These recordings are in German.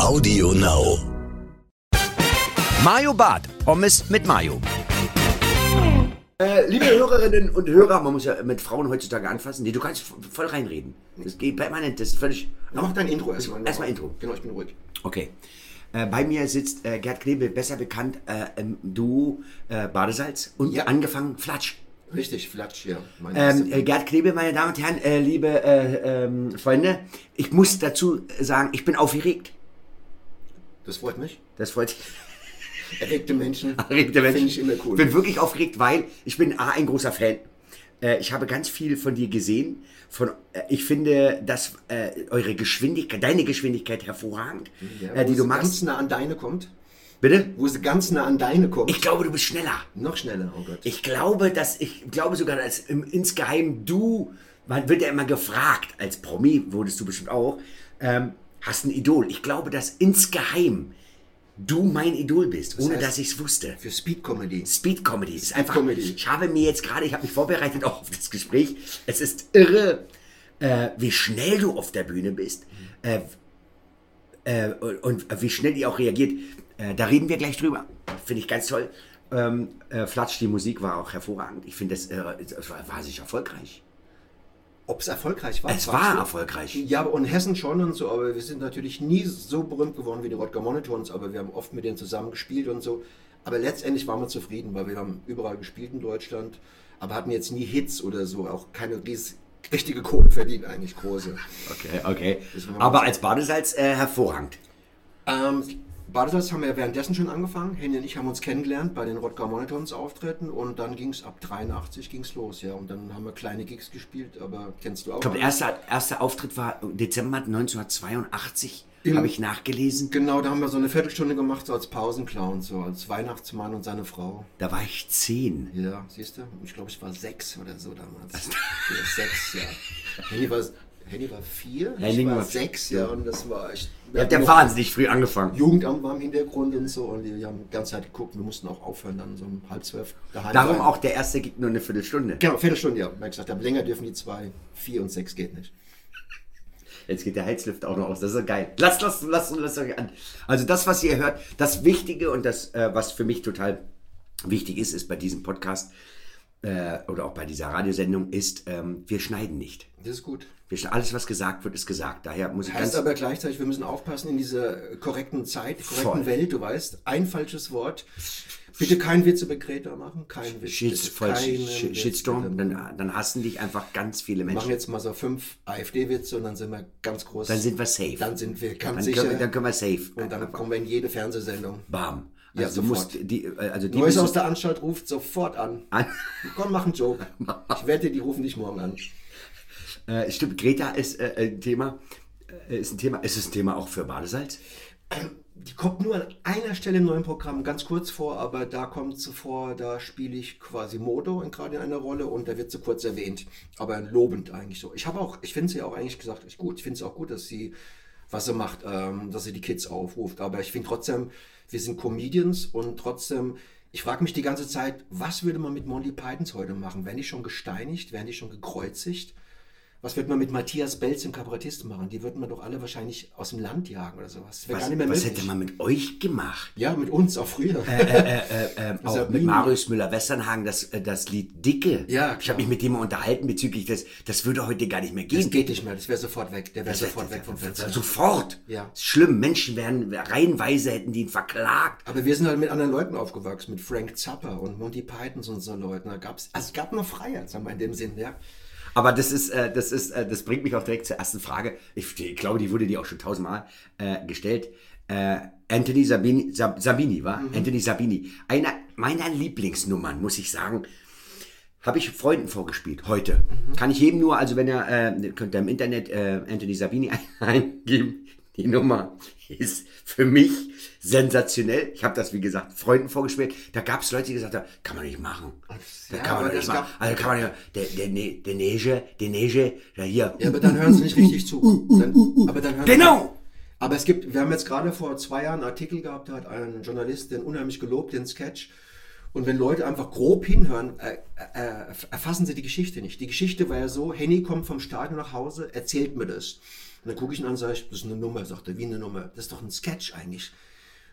Audio Now. Mayo Bad. Pommes mit Mayo. Äh, liebe Hörerinnen und Hörer, man muss ja mit Frauen heutzutage anfassen. Nee, du kannst voll reinreden. Das geht permanent, das ist völlig. Mach dein Intro erstmal. Erstmal Intro. Genau, ich bin ruhig. Okay. Äh, bei mir sitzt äh, Gerd Knebel, besser bekannt äh, im Duo äh, Badesalz und Ja. angefangen Flatsch. Richtig, Flatsch, ja. Meine Ähm, äh, Gerd Knebel, meine Damen und Herren, äh, liebe äh, ähm, Freunde, ich muss dazu sagen, ich bin aufgeregt. das freut mich. Das freut sich. Erregte Menschen. Erregte Menschen. Finde ich immer cool. Ich bin wirklich aufgeregt, weil ich bin A, ein großer Fan. Äh, ich habe ganz viel von dir gesehen. Von, äh, ich finde, dass eure Geschwindigkeit, deine Geschwindigkeit hervorragend, ja, die du machst. ganz nah an deine kommt. Bitte? Wo sie ganz nah an deine kommt. Ich glaube, du bist schneller. Noch schneller, oh Gott. Ich glaube, dass ich glaube sogar, dass im, insgeheim du, man wird ja immer gefragt, als Promi wurdest du bestimmt auch, ähm, hast ein Idol. Ich glaube, dass insgeheim du mein Idol bist, ohne heißt- dass ich es wusste. Für Speed Comedy. Speed Comedy. Es ist einfach, Comedy. Ich habe mir jetzt gerade, ich habe mich vorbereitet auch auf das Gespräch. Es ist irre, äh, wie schnell du auf der Bühne bist. Äh, äh, und, und wie schnell die auch reagiert. Äh, da reden wir gleich drüber. Finde ich ganz toll. Ähm, äh, Flatsch, die Musik war auch hervorragend. Ich finde, das, äh, es war, war sich erfolgreich. Ob es erfolgreich war? Es war du? erfolgreich. Ja, und Hessen schon und so, aber wir sind natürlich nie so berühmt geworden wie die Rodger Monotons, aber wir haben oft mit denen zusammen gespielt und so. Aber letztendlich waren wir zufrieden, weil wir haben überall gespielt in Deutschland, aber hatten jetzt nie Hits oder so, auch keine richtige Kohle verdient eigentlich, große. Okay, okay. Das war- Aber als Badesalz äh, hervorragend. Ähm, Badesalz haben wir währenddessen schon angefangen. Henny und ich haben uns kennengelernt bei den Rodger Monotons Auftritten und dann ging es ab 83 ging's los, ja. Und dann haben wir kleine Gigs gespielt, aber kennst du auch? Ich glaube, der erste, erste Auftritt war Dezember 1982. Habe ich nachgelesen. Genau, da haben wir so eine Viertelstunde gemacht, so als Pausenclown, so als Weihnachtsmann und seine Frau. Da war ich zehn. Ja, siehst du? Ich glaube, ich war sechs oder so damals. Sechs, ja. Henny war, Henny war vier, Henning ich war war- sechs, ja, und das war echt... Ihr habt ja wahnsinnig früh angefangen. Jugendamt war im Hintergrund und so und die haben die ganze Zeit geguckt. Wir mussten auch aufhören, dann so um halb zwölf daheim Darum sein. auch der erste gibt nur eine Viertelstunde. Genau, Viertelstunde, ja. Ich gesagt länger dürfen die zwei, vier und sechs geht nicht. Jetzt geht der Heizlift auch noch aus. Das ist ja geil. Lasst, lasst, lasst, lasst euch an. Also das, was ihr hört, das Wichtige und das, äh, was für mich total wichtig ist, ist bei diesem Podcast äh, oder auch bei dieser Radiosendung, ist, ähm, wir schneiden nicht. Das ist gut. Wir, alles, was gesagt wird, ist gesagt. Daher muss ich Heißt ganz... aber gleichzeitig, wir müssen aufpassen in dieser korrekten Zeit, korrekten Voll. Welt, du weißt. Ein falsches Wort. Bitte kein Witz über Greta machen. Kein Witz. Bitte. voll Keinen Sh- Witz, Shitstorm, dann, dann hassen dich einfach ganz viele Wir machen Menschen. jetzt mal so fünf AfD-Witze und dann sind wir ganz groß. Dann sind wir safe. Dann sind wir ganz Dann sicher. können, wir, dann können wir safe. und dann kommen wir in jede Fernsehsendung. Bam. Ja, Also du musst die, äh, also die Neues aus der Anstalt ruft sofort an. An- Komm, mach einen Joke. Ich wette, die rufen dich morgen an. Äh, stimmt, Greta ist äh, ein Thema. Äh, ist ein Thema. Ist es ein Thema auch für Badesalz? Die kommt nur an einer Stelle im neuen Programm ganz kurz vor, aber da kommt sie vor, da spiele ich quasi Modo in, gerade in einer Rolle und da wird sie kurz erwähnt. Aber lobend eigentlich so. Ich habe auch, ich finde sie auch eigentlich gesagt, ich gut, ich finde es auch gut, dass sie, was sie macht, ähm, dass sie die Kids aufruft. Aber ich finde trotzdem, wir sind Comedians und trotzdem, ich frage mich die ganze Zeit, was würde man mit Monty Pythons heute machen? Werden die schon gesteinigt? Werden die schon gekreuzigt? Was wird man mit Matthias Belz, dem Kabarettisten, machen? Die würden wir doch alle wahrscheinlich aus dem Land jagen oder sowas. Das Was, gar nicht mehr was hätte man mit euch gemacht? Ja, mit uns auch früher. Ähm, auch Sabine. mit Marius Müller-Westernhagen, das, äh, das Lied Dicke. Ja, Ich habe mich mit dem unterhalten bezüglich des, das würde heute gar nicht mehr gehen. Das geht nicht mehr, das wäre sofort weg. Der wäre wär- sofort weg vom Fenster. Sofort. Ja. Ist schlimm. Menschen werden reihenweise hätten die ihn verklagt. Aber wir sind halt mit anderen Leuten aufgewachsen, mit Frank Zappa und Monty Pythons und so Leuten. Da gab's, also es gab noch Freiheit, sagen wir in dem Sinn, ja. Aber das ist, äh, das ist, äh, das bringt mich auch direkt zur ersten Frage. Ich, ich glaube, die wurde dir auch schon tausendmal äh, gestellt. Äh, Anthony Sabini, Sab, Sabini, war? Anthony Sabini. Einer meiner Lieblingsnummern, muss ich sagen. Habe ich Freunden vorgespielt, heute. Kann ich jedem nur, also wenn ihr, äh, könnt ihr im Internet äh, Anthony Sabini eingeben. Die Nummer ist für mich sensationell. Ich habe das, wie gesagt, Freunden vorgespielt. Da gab es Leute, die gesagt haben, kann man nicht machen. Da Ja, kann man nicht machen. Also kann man ja, der, der, Ne- der Neige, der Neige, ja hier. Ja, aber dann hören sie nicht richtig zu. Dann, aber dann hören Genau! Aber es gibt, wir haben jetzt gerade vor zwei Jahren einen Artikel gehabt, da hat ein Journalist den unheimlich gelobt, den Sketch. Und wenn Leute einfach grob hinhören, äh, äh, erfassen sie die Geschichte nicht. Die Geschichte war ja so, Henny kommt vom Stadion nach Hause, erzählt mir das. Und dann gucke ich ihn an und sage, das ist eine Nummer, sagt er, wie eine Nummer. Das ist doch ein Sketch eigentlich.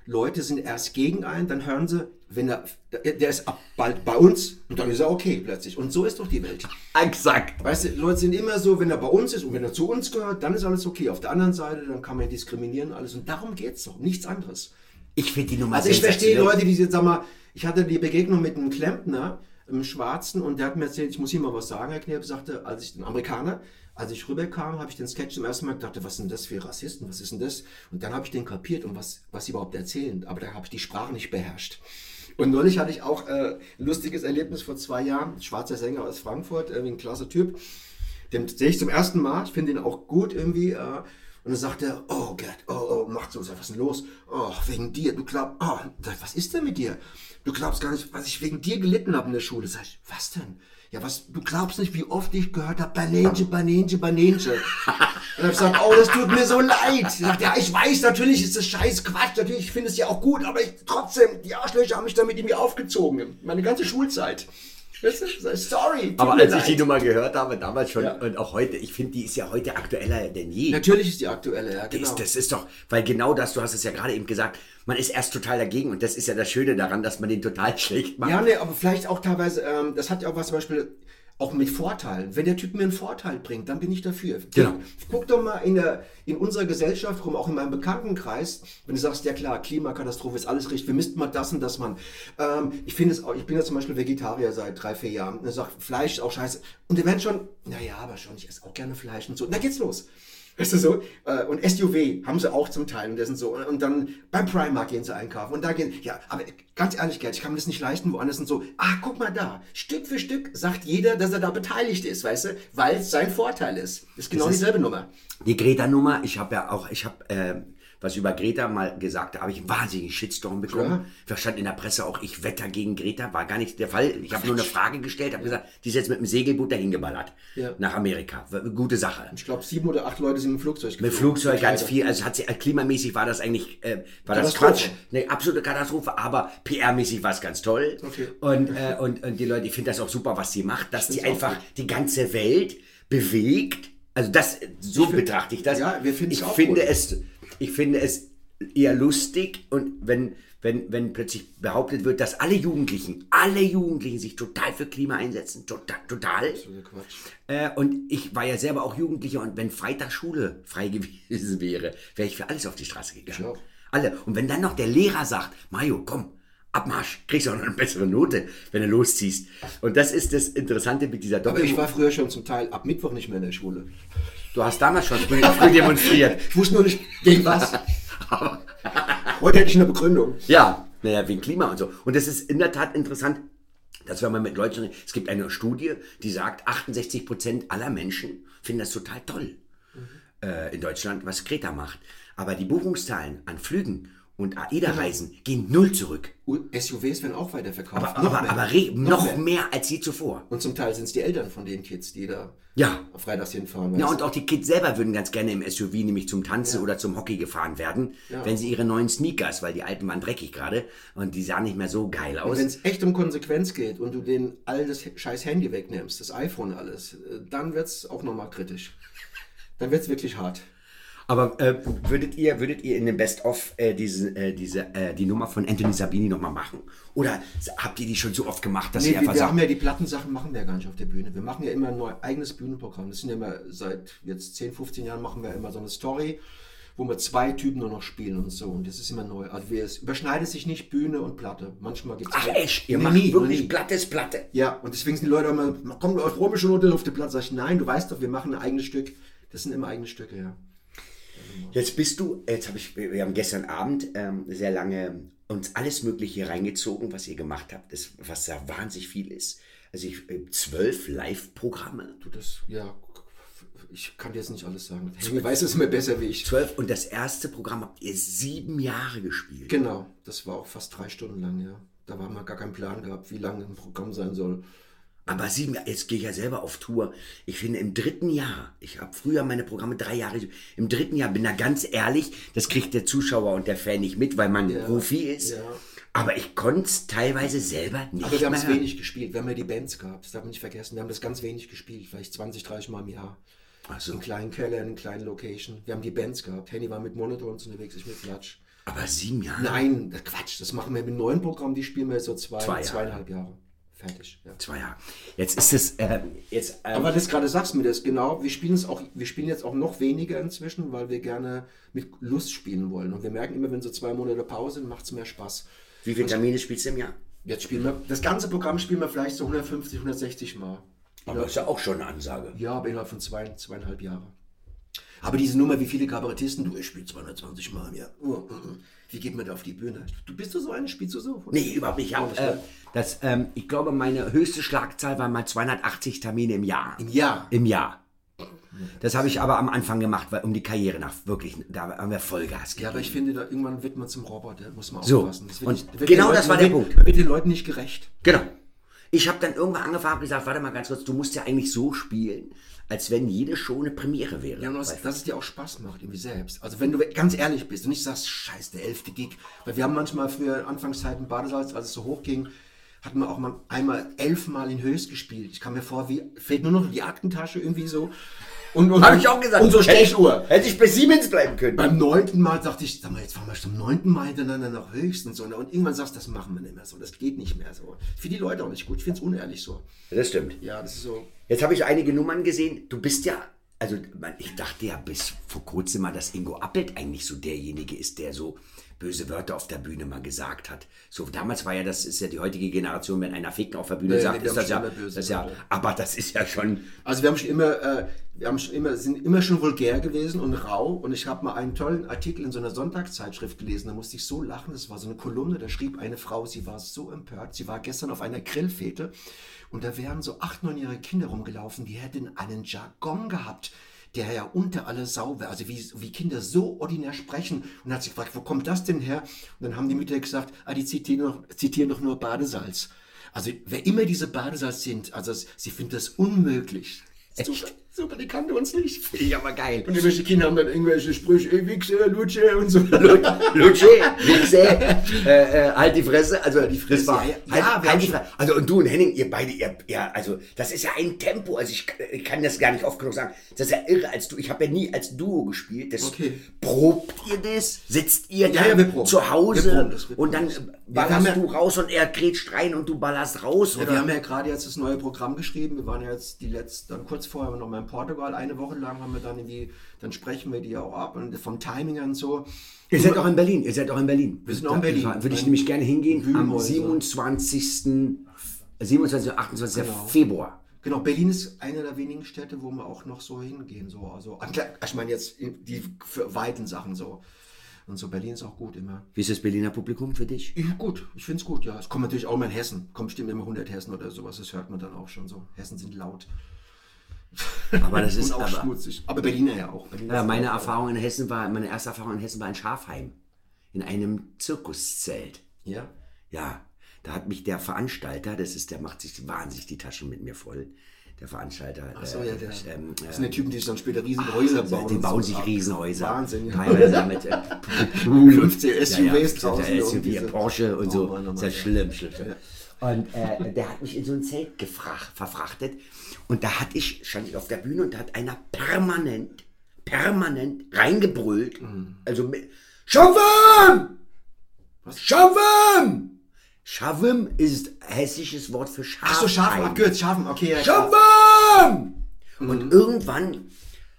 Leute sind erst gegen einen, dann hören sie, wenn er, der ist ab bald bei uns und dann ist er okay plötzlich. Und so ist doch die Welt. Exakt. Weißt du, Leute sind immer so, wenn er bei uns ist und wenn er zu uns gehört, dann ist alles okay. Auf der anderen Seite, dann kann man diskriminieren alles. Und darum geht es doch, nichts anderes. Ich finde die Nummer Also ich verstehe. Leute, die jetzt, sag mal, ich hatte die Begegnung mit einem Klempner, einem Schwarzen, und der hat mir erzählt, ich muss hier mal was sagen, Herr Knirp sagte, als ich, ein Amerikaner, als ich rüberkam, habe ich den Sketch zum ersten Mal gedacht, was sind das für Rassisten, was ist denn das? Und dann habe ich den kapiert und was, was sie überhaupt erzählen, aber da habe ich die Sprache nicht beherrscht. Und neulich hatte ich auch äh, ein lustiges Erlebnis vor zwei Jahren, schwarzer Sänger aus Frankfurt, irgendwie ein klasse Typ, den sehe ich zum ersten Mal, ich finde ihn auch gut irgendwie. Äh, und dann sagt er, oh Gott, oh, oh, macht so, was ist denn los? Oh, wegen dir, du glaubst, oh, was ist denn mit dir? Du glaubst gar nicht, was ich wegen dir gelitten habe in der Schule. Sag ich, was denn? Ja, was, du glaubst nicht, wie oft ich gehört habe, Banange, Banange, Banange. Und hab ich gesagt, oh, das tut mir so leid. Sie sagt, ja, ich weiß, natürlich ist das scheiß Quatsch, natürlich, ich finde es ja auch gut, aber ich, trotzdem, die Arschlöcher haben mich damit irgendwie aufgezogen. Meine ganze Schulzeit. Sorry. Aber als ich die leid. Nummer gehört habe, damals schon Ja. und auch heute, ich finde, die ist ja heute aktueller denn je. Natürlich ist die aktuelle, ja, genau. ist, das ist doch, weil genau das, du hast es ja gerade eben gesagt, man ist erst total dagegen und das ist ja das Schöne daran, dass man den total schlecht macht. Ja, nee, aber vielleicht auch teilweise, ähm, das hat ja auch was zum Beispiel auch mit Vorteilen. Wenn der Typ mir einen Vorteil bringt, dann bin ich dafür. Genau. Guck doch mal in, der, in unserer Gesellschaft rum, auch in meinem Bekanntenkreis, wenn du sagst, ja klar, Klimakatastrophe ist alles richtig, wir müssten mal das und das machen. Ähm, ich finde es auch, ich bin ja zum Beispiel Vegetarier seit drei, vier Jahren. Und er sagt, Fleisch ist auch scheiße. Und die werden schon, naja, aber schon, ich esse auch gerne Fleisch und so. Und da geht's los. Weißt du so? Äh, Und SUV haben sie auch zum Teil und das sind so. Und dann beim Primark gehen sie einkaufen. Und da gehen, ja, aber ganz ehrlich, Gerd, ich kann mir das nicht leisten, woanders sind so, ah, guck mal da. Stück für Stück sagt jeder, dass er da beteiligt ist, weißt du? Weil es sein Vorteil ist. Das ist genau Das ist- dieselbe Nummer. Die Greta-Nummer, ich habe ja auch, ich habe äh, was über Greta mal gesagt, da habe ich einen wahnsinnigen Shitstorm bekommen. Klar. Da stand in der Presse auch, ich wetter gegen Greta, war gar nicht der Fall. Ich habe nur eine Frage gestellt, habe gesagt, die ist jetzt mit dem Segelboot dahin geballert. Ja. Nach Amerika. Gute Sache. Ich glaube, sieben oder acht Leute sind im Flugzeug Mit Flugzeug ganz viel, also hat sie, äh, klimamäßig war das eigentlich, äh, war das. Quatsch, eine absolute Katastrophe, aber PR-mäßig war es ganz toll. Okay. Und, äh, und, und die Leute, ich finde das auch super, was sie macht, dass die auch einfach gut. die ganze Welt bewegt. Also das, so betrachte ich das. Ja, wir ich auch finde gut. es, ich finde es eher lustig und wenn, wenn, wenn plötzlich behauptet wird, dass alle Jugendlichen, alle Jugendlichen sich total für Klima einsetzen, total, total. Quatsch. Äh, und ich war ja selber auch Jugendlicher und wenn Freitag Schule frei gewesen wäre, wäre ich für alles auf die Straße gegangen. Auch. Alle. Und wenn dann noch der Lehrer sagt, Mario, komm, Abmarsch, kriegst du auch noch eine bessere Note, wenn du losziehst. Und das ist das Interessante mit dieser Aber ich Doppel. war früher schon zum Teil ab Mittwoch nicht mehr in der Schule. Du hast damals schon früh, früh demonstriert. Ich wusste nur nicht, gegen was. Heute hätte ich eine Begründung. Ja, naja, wegen Klima und so. Und das ist in der Tat interessant, dass wenn man mit Leuten, es gibt eine Studie, die sagt, 68 Prozent aller Menschen finden das total toll äh, in Deutschland, was Greta macht. Aber die Buchungszahlen an Flügen und AIDA-Reisen gehen null zurück. SUVs werden auch weiterverkauft. Aber, aber, aber re- noch, mehr. als je zuvor. Und zum Teil sind es die Eltern von den Kids, die da Ja. freitags hinfahren. Ja, und auch die Kids selber würden ganz gerne im SUV nämlich zum Tanzen oder zum Hockey gefahren werden, Ja. wenn sie ihre neuen Sneakers, weil die alten waren dreckig gerade und die sahen nicht mehr so geil aus. Wenn es echt um Konsequenz geht und du den all das scheiß Handy wegnimmst, das iPhone alles, äh, dann wird es auch nochmal kritisch. Dann wird es wirklich hart. Aber äh, würdet ihr, würdet ihr in dem Best-of äh, diese, äh, diese, äh, die Nummer von Anthony Sabini nochmal machen? Oder habt ihr die schon so oft gemacht, dass Nee, ihr einfach wir sagt, haben ja die Plattensachen machen wir ja gar nicht auf der Bühne. Wir machen ja immer ein neu, eigenes Bühnenprogramm. Das sind ja immer seit jetzt 10, 15 Jahren machen wir immer so eine Story, wo wir zwei Typen nur noch spielen und so. Und das ist immer neu. Also wir, es überschneidet sich nicht Bühne und Platte. Manchmal gibt es ach echt, ihr macht wirklich Plattes Platte? Ja, und deswegen sind die Leute immer, komm, auf Romische Note auf die Platte. Sag ich, nein, du weißt doch, wir machen ein eigenes Stück. Das sind immer eigene Stücke, ja. Jetzt bist du, jetzt habe ich, wir haben gestern Abend ähm, sehr lange uns alles Mögliche reingezogen, was ihr gemacht habt, das, was da wahnsinnig viel ist. Also ich, äh, zwölf Live-Programme. Du, das, ja, ich kann dir jetzt nicht alles sagen. Du weißt es immer besser wie ich. Zwölf und das erste Programm habt ihr sieben Jahre gespielt. Genau, das war auch fast drei Stunden lang, ja. Da war mal gar kein Plan gehabt, wie lange ein Programm sein soll. Aber sieben Jahre, jetzt gehe ich ja selber auf Tour. Ich finde im dritten Jahr, ich habe früher meine Programme drei Jahre, im dritten Jahr bin da ganz ehrlich, das kriegt der Zuschauer und der Fan nicht mit, weil man Ja, Profi ist. ja. Aber ich konnte es teilweise selber nicht Aber wir haben es wenig gespielt. Wir haben ja die Bands gehabt, das darf man nicht vergessen. Wir haben das ganz wenig gespielt, vielleicht 20, 30 Mal im Jahr. Ach so. In kleinen Keller, in kleinen Location. Wir haben die Bands gehabt. Henny war mit Monotons unterwegs, ich mit Flatsch. Aber sieben Jahre? Nein, Quatsch, das machen wir mit neuen Programmen, die spielen wir so zwei, Zwei Jahre. zweieinhalb Jahre. Fertig. Ja. Zwei Jahre. Jetzt ist es, äh, jetzt, ähm, Aber das gerade sagst mir das genau. Wir spielen es auch, wir spielen jetzt auch noch weniger inzwischen, weil wir gerne mit Lust spielen wollen. Und wir merken immer, wenn so zwei Monate Pause sind, macht es mehr Spaß. wie viele Termine spielst du im Jahr? Jetzt spielen wir, das ganze Programm spielen wir vielleicht so 150, 160 Mal. Aber ist ja auch schon eine Ansage. Ja, aber innerhalb von zwei, zweieinhalb Jahren. Aber diese Nummer, wie viele Kabarettisten, du, ich spiele 220 Mal im Jahr. Oh, oh, oh. Wie geht man da auf die Bühne? Du bist du so eine? Spielst du so? Nee, überhaupt nicht. Ich, hab, äh, das, ähm, ich glaube, meine höchste Schlagzahl war mal 280 Termine im Jahr. Im Jahr? Im Jahr. Das habe ich aber am Anfang gemacht, weil um die Karriere nach wirklich, da haben wir Vollgas gegeben. Ja, aber ich finde, da, irgendwann wird man zum Roboter, muss man So, aufpassen. Das wird und nicht- wird genau das war der Punkt. Wird den Leuten nicht gerecht. Genau. Ich habe dann irgendwann angefangen und gesagt, warte mal ganz kurz, du musst ja eigentlich so spielen, als wenn jede Show eine Premiere wäre. Ja, und das, dass es dir auch Spaß macht, irgendwie selbst. Also wenn du ganz ehrlich bist und nicht sagst, scheiß, der elfte Gig. Weil wir haben manchmal für Anfangszeiten Badesalz, als es so hochging, hatten wir auch mal einmal elfmal in Höchst gespielt. Ich kam mir vor, wie fehlt nur noch die Aktentasche irgendwie so. Und, und, Habe ich auch gesagt. Und so Stechuhr. Hätte ich bei Siemens bleiben können. Beim neunten Mal dachte ich, sag mal, jetzt fahren wir zum neunten Mal hintereinander nach Höchst und so. Und irgendwann sagst du, das machen wir nicht mehr so. Das geht nicht mehr so. Für die Leute auch nicht gut. Ich finde es unehrlich so. Das stimmt. Ja, das ist so. Jetzt habe ich einige Nummern gesehen. Du bist ja, also man- ich dachte ja bis vor kurzem mal, dass Ingo Appelt eigentlich so derjenige ist, der so böse Wörter auf der Bühne mal gesagt hat. So damals war ja, das ist ja die heutige Generation, wenn einer Ficken auf der Bühne Nee, sagt, nee, ist das ja, das ja, aber das ist ja schon, Also wir haben schon immer, äh, wir haben schon immer, sind immer schon vulgär gewesen und rau. Und ich habe mal einen tollen Artikel in so einer Sonntagszeitschrift gelesen. Da musste ich so lachen. Das war so eine Kolumne. Da schrieb eine Frau, sie war so empört. Sie war gestern auf einer Grillfete und da wären so acht, neunjährige Kinder rumgelaufen. Die hätten einen Jargon gehabt. Der ja unter alle Sau wäre, also wie, wie Kinder so ordinär sprechen. Und hat sie gefragt, wo kommt das denn her? Und dann haben die Mütter gesagt, ah, die zitieren doch, zitieren doch nur Badesalz. Also wer immer diese Badesalz sind, also sie finden das unmöglich. Super, super, die kannte uns nicht. finde ich aber geil. Und irgendwelche Kinder haben dann irgendwelche Sprüche, ey, Wichser, Lutsche und so. Lutsche, Wichse, äh, äh, halt die Fresse. Also die Fresse, war, ja, ja. halt, Ja, halt die Fresse. Also und du und Henning, ihr beide, ihr, ja, also das ist ja ein Tempo. Also ich, ich kann das gar nicht oft genug sagen. Das ist ja irre, als du. Ich habe ja nie als Duo gespielt. Das, Okay. Probt ihr das? Sitzt ihr Ja, dann ja, zu Hause proben und dann ballerst ja- du raus und er grätscht rein und du ballerst raus? Ja, oder? wir haben ja gerade jetzt das neue Programm geschrieben. Wir waren ja jetzt die letzte, dann kurz vorher noch mal in Portugal. Eine Woche lang haben wir dann irgendwie, dann sprechen wir die auch ab und vom Timing und so. Ihr seid auch in Berlin. Ihr seid auch in Berlin. Wir sind auch in Berlin. Würde ich nämlich gerne hingehen am Wühlmäuse. 27. 27. und 28. Genau. Februar. Genau, Berlin ist eine der wenigen Städte, wo wir auch noch so hingehen. So. Also, ich meine jetzt die für weiten Sachen so. Und so Berlin ist auch gut immer. Wie ist das Berliner Publikum für dich? Ja, gut, ich finde es gut, ja. Es kommt natürlich auch mal in Hessen. Kommt bestimmt immer 100 Hessen oder sowas. Das hört man dann auch schon so. Hessen sind laut. Aber das ist auch aber, schmutzig. Aber Berliner ja auch. Berliner ja, ist meine auch- Erfahrung in Hessen war, meine erste Erfahrung in Hessen war in Schafheim. In einem Zirkuszelt. Ja. Ja, da hat mich der Veranstalter, das ist, der macht sich wahnsinnig die Taschen mit mir voll. Der Veranstalter. Ach so, äh, ja, der, ähm, das sind die Typen, die sich dann später riesige Häuser bauen. Die bauen so. sich Ach, Riesenhäuser. Wahnsinn, ja. Teilweise mit äh, 15 SUVs ja, ja, draußen ja, SUV, diese- Porsche und Oh so. Mann, oh ist ja Mann, schlimm, schlimm. schlimm. Und äh, der hat mich in so ein Zelt gefrach, verfrachtet. Und da hatte ich, stand ich auf der Bühne und da hat einer permanent, permanent reingebrüllt. Mhm. Also mit Schaufem! Schaufem! Schaufem ist hessisches Wort für Schaf. Ach so, Schafen, abgekürzt, Schafen, okay. Ja, Schaufem! Mhm. Und irgendwann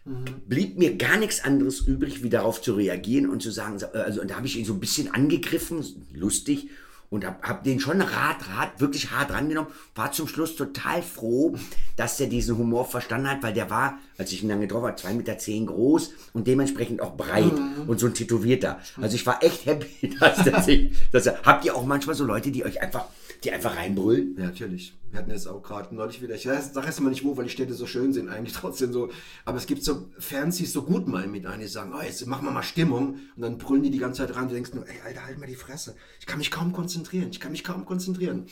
blieb mir gar nichts anderes übrig, wie darauf zu reagieren und zu sagen, äh, also und da habe ich ihn so ein bisschen angegriffen, lustig, und habe hab den schon hart, hart, wirklich hart rangenommen, war zum Schluss total froh, dass der diesen Humor verstanden hat, weil der war, als ich ihn dann getroffen habe, 2,10 Meter zehn groß und dementsprechend auch breit und so ein Tätowierter. Also ich war echt happy, dass der sich, dass er, habt ihr auch manchmal so Leute, die euch einfach, die einfach reinbrüllen? Ja, natürlich. Wir hatten jetzt auch gerade neulich wieder, ich weiß, sag jetzt mal nicht wo, weil die Städte so schön sind, eigentlich trotzdem so. Aber es gibt so Fans, die es so gut meinen mit einem, die sagen, oh, jetzt machen wir mal Stimmung. Und dann brüllen die die ganze Zeit ran. Du denkst nur, ey, Alter, halt mal die Fresse. Ich kann mich kaum konzentrieren. Ich kann mich kaum konzentrieren.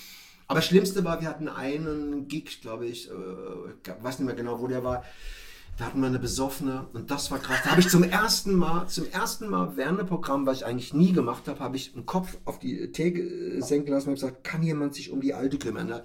Aber das Schlimmste war, wir hatten einen Gig, glaube ich, äh, weiß nicht mehr genau, wo der war. Da hatten wir eine besoffene und das war krass. Da habe ich zum ersten Mal, zum ersten Mal während dem Programm, was ich eigentlich nie gemacht habe, habe ich einen Kopf auf die Theke senken lassen und gesagt, kann jemand sich um die Alte kümmern?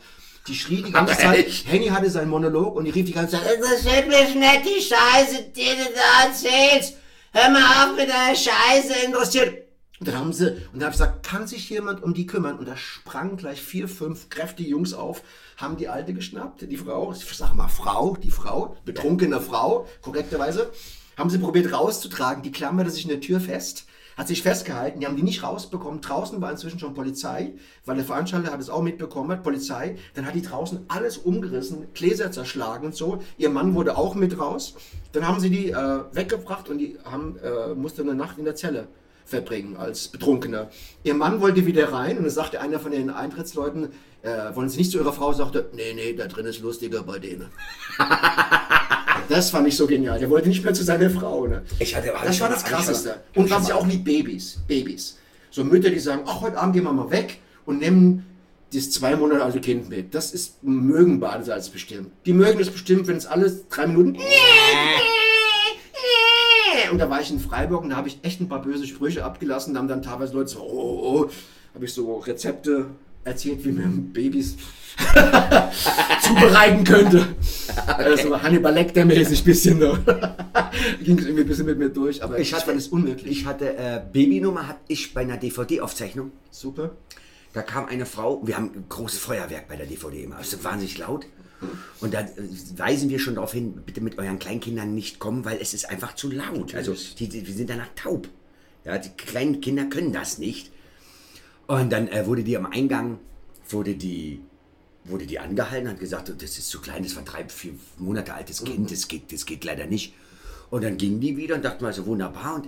Die schrie die ganze Zeit, Henny hatte seinen Monolog und die rief die ganze Zeit, Interessiert mich nicht die Scheiße, die du da erzählst. Hör mal auf mit der Scheiße, interessiert. Und dann haben sie, und dann habe ich gesagt, kann sich jemand um die kümmern? Und da sprangen gleich vier, fünf kräftige Jungs auf, haben die Alte geschnappt, die Frau, ich sag mal Frau, die Frau, betrunkene Frau, korrekterweise, haben sie probiert rauszutragen, die klammerte sich in der Tür fest, hat sich festgehalten, die haben die nicht rausbekommen. Draußen war inzwischen schon Polizei, weil der Veranstalter hat es auch mitbekommen, hat Polizei. Dann hat die draußen alles umgerissen, Gläser zerschlagen und so. Ihr Mann wurde auch mit raus. Dann haben sie die äh, weggebracht und die haben, äh, musste eine Nacht in der Zelle verbringen als Betrunkener. Ihr Mann wollte wieder rein und dann sagte einer von den Eintrittsleuten, äh, wollen Sie nicht zu Ihrer Frau, sagte, nee, nee, da drin ist lustiger bei denen. das fand ich so genial. Der wollte nicht mehr zu seiner Frau. Ne? Ich hatte- das war das Krasseste. Und was ich auch lieb, Babys. Babys. So Mütter, die sagen, ach, heute Abend gehen wir mal weg und nehmen das zwei Monate alte Kind mit. Das ist, mögen Badesalz bestimmt. Die mögen das bestimmt, wenn es alles drei Minuten und da war ich in Freiburg und da habe ich echt ein paar böse Sprüche abgelassen. Da haben dann teilweise Leute so, oh, oh, oh. habe ich so Rezepte erzählt, wie man Babys zubereiten könnte. Also Hannibal Lecter-mäßig bisschen so. Ging es irgendwie ein bisschen mit mir durch, aber ich, fand es unmöglich. Ich hatte äh, Babynummer hatte ich bei einer DVD-Aufzeichnung. Super. Da kam eine Frau, wir haben ein großes Feuerwerk bei der DVD immer, es ist wahnsinnig laut. Und da äh, weisen wir schon darauf hin, bitte mit euren Kleinkindern nicht kommen, weil es ist einfach zu laut. Also die, die, wir sind danach taub. Ja, die kleinen Kinder können das nicht. Und dann äh, wurde die am Eingang, wurde die, wurde die angehalten, hat gesagt, das ist zu klein, das war drei, vier Monate altes Kind, das geht, das geht leider nicht. Und dann ging die wieder und dachte mal so wunderbar. Und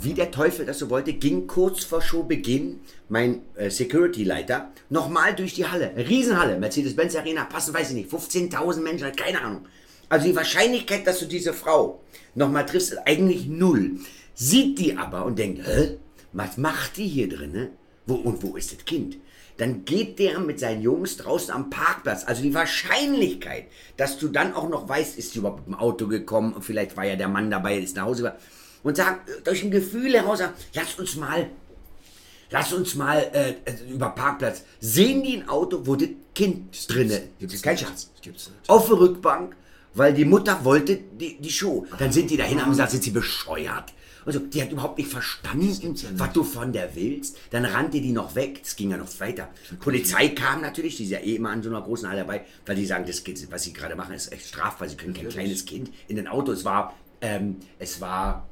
wie der Teufel das so wollte, ging kurz vor Showbeginn mein äh, Security-Leiter nochmal durch die Halle. Riesenhalle, Mercedes-Benz Arena, passen, weiß ich nicht, 15.000 Menschen, keine Ahnung. Also die Wahrscheinlichkeit, dass du diese Frau nochmal triffst, ist eigentlich null. Sieht die aber und denkt, hä, was macht die hier drinne? Wo, und wo ist das Kind? Dann geht der mit seinen Jungs draußen am Parkplatz. Also die Wahrscheinlichkeit, dass du dann auch noch weißt, ist die überhaupt mit dem Auto gekommen, vielleicht war ja der Mann dabei, ist nach Hause gegangen. Und sagt, äh, durch ein Gefühl heraus, sagt, lass uns mal, lass uns mal äh, über Parkplatz. Sehen die ein Auto, wo das Kind drinne Gibt's ist? Kein nicht. Scherz. Gibt's nicht. Auf der Rückbank, weil die Mutter wollte die, die Show. Dann sind die dahin und haben gesagt, sind sie bescheuert. Also, die hat überhaupt nicht verstanden, was du von der willst. Dann rannte die noch weg. Es ging ja noch weiter. Polizei kam natürlich, die ist ja eh immer an so einer großen Halle dabei, weil die sagen, das geht, was sie gerade machen, ist echt strafbar. Sie können kein kleines Kind in ein Auto. Es war, ähm, es war,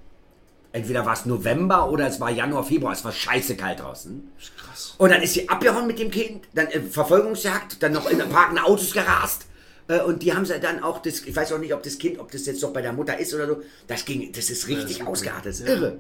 entweder war es November oder es war Januar, Februar. Es war scheiße kalt draußen. Krass. Und dann ist sie abgehauen mit dem Kind, dann äh, Verfolgungsjagd, dann noch in parkende Autos gerast. Äh, und die haben sie dann auch, das, ich weiß auch nicht, ob das Kind, ob das jetzt noch bei der Mutter ist oder so, das ging, das ist richtig ausgeartet, das ist Ja. irre.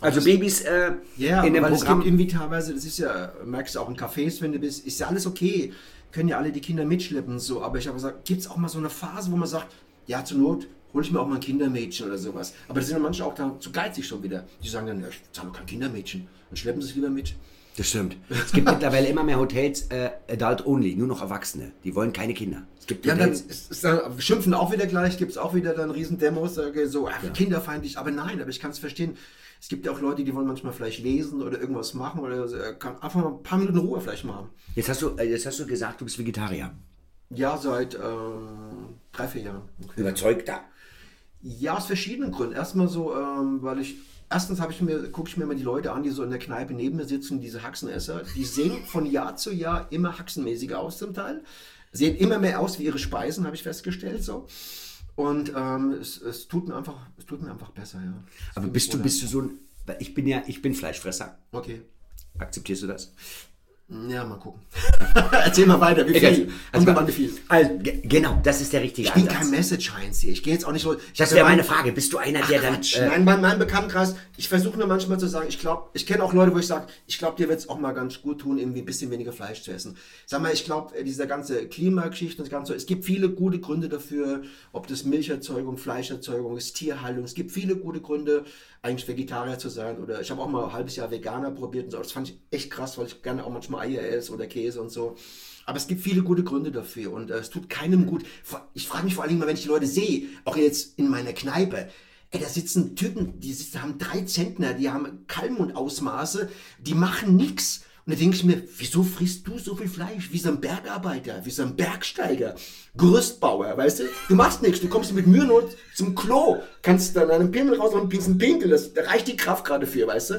Also Babys äh, Ja, in dem weil es Programm. gibt irgendwie teilweise, das ist ja, merkst du auch in Cafés, wenn du bist, ist ja alles okay. Können ja alle die Kinder mitschleppen und so. Aber ich habe gesagt, gibt es auch mal so eine Phase, wo man sagt, ja, zur Not hole ich mir auch mal ein Kindermädchen oder sowas. Aber da sind ja manche auch da zu geizig schon wieder. Die sagen dann, ja, ich zahle kein Kindermädchen. Dann schleppen sie es lieber mit. Das stimmt. Es gibt mittlerweile immer mehr Hotels, äh, Adult Only, nur noch Erwachsene. Die wollen keine Kinder. Es gibt Ja, dann Hotels, ist dann, schimpfen auch wieder gleich, gibt es auch wieder dann riesen Demos, so, ach, kinderfeindlich, aber nein, aber ich kann es verstehen. Es gibt ja auch Leute, die wollen manchmal vielleicht lesen oder irgendwas machen oder äh, einfach mal ein paar Minuten Ruhe vielleicht mal haben. jetzt, hast du, äh, jetzt hast du gesagt, du bist Vegetarier. Ja, seit äh, drei, vier Jahren. ungefähr. Überzeugter. Ja, aus verschiedenen Gründen. Erstmal so, ähm, weil ich, erstens habe ich mir, gucke ich mir mal die Leute an, die so in der Kneipe neben mir sitzen, diese Haxenesser. Die sehen von Jahr zu Jahr immer haxenmäßiger aus zum Teil. Sehen immer mehr aus wie ihre Speisen, habe ich festgestellt so. Und ähm, es, es tut mir einfach, es tut mir einfach besser, ja. Es Aber bist du, bist du so ein, weil ich bin ja, ich bin Fleischfresser. Okay. Akzeptierst du das? Ja, mal gucken. Erzähl mal weiter, wie viel? Drauf an, wie viel? Also, ge- genau, das ist der richtige Ich bin Ansatz. kein Message Heinz hier. Ich gehe jetzt auch nicht so. Ich das wäre meine mein- Frage. Bist du einer, Ach, der dann. Quatsch. Äh, Nein, bei meinem Bekanntenkreis, ich versuche nur manchmal zu sagen, ich glaube, ich kenne auch Leute, wo ich sage, ich glaube, dir wird es auch mal ganz gut tun, irgendwie ein bisschen weniger Fleisch zu essen. Sag mal, ich glaube, äh, diese ganze Klimageschichte und das Ganze, es gibt viele gute Gründe dafür, ob das Milcherzeugung, Fleischerzeugung ist, Tierhaltung, es gibt viele gute Gründe. eigentlich Vegetarier zu sein. Oder ich habe auch mal ein halbes Jahr Veganer probiert und so. Das fand ich echt krass, weil ich gerne auch manchmal Eier esse oder Käse und so. Aber es gibt viele gute Gründe dafür und äh, es tut keinem gut. Ich frage mich vor allem mal, wenn ich die Leute sehe, auch jetzt in meiner Kneipe. Ey, da sitzen Typen, die sitzen, haben drei Zentner, die haben Kalmundausmaße, die machen nix. Und da denke ich mir, wieso frisst du so viel Fleisch? Wie so ein Bergarbeiter, wie so ein Bergsteiger, Gerüstbauer, weißt du? Du machst nichts, du kommst mit Mühe nur zum Klo, kannst dann einen Pimmel raus und ein bisschen Pinkel, das, da reicht die Kraft gerade für, weißt du?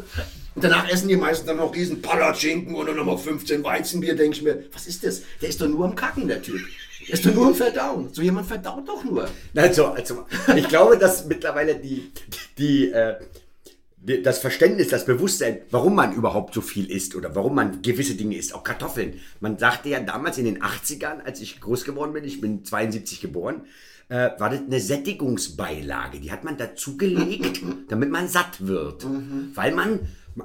Und danach essen die meisten dann noch riesen Palatschinken dann nochmal 15 Weizenbier, denke ich mir, was ist das? Der ist doch nur am Kacken, der Typ. Der ist doch nur am Verdauen. So jemand verdaut doch nur. Also, also ich glaube, dass mittlerweile die, die, äh, die, das Verständnis, das Bewusstsein, warum man überhaupt so viel isst oder warum man gewisse Dinge isst, auch Kartoffeln. Man sagte ja damals in den 80ern, als ich groß geworden bin, ich bin 72 geboren, äh, war das eine Sättigungsbeilage. Die hat man dazugelegt, damit man satt wird. Weil man,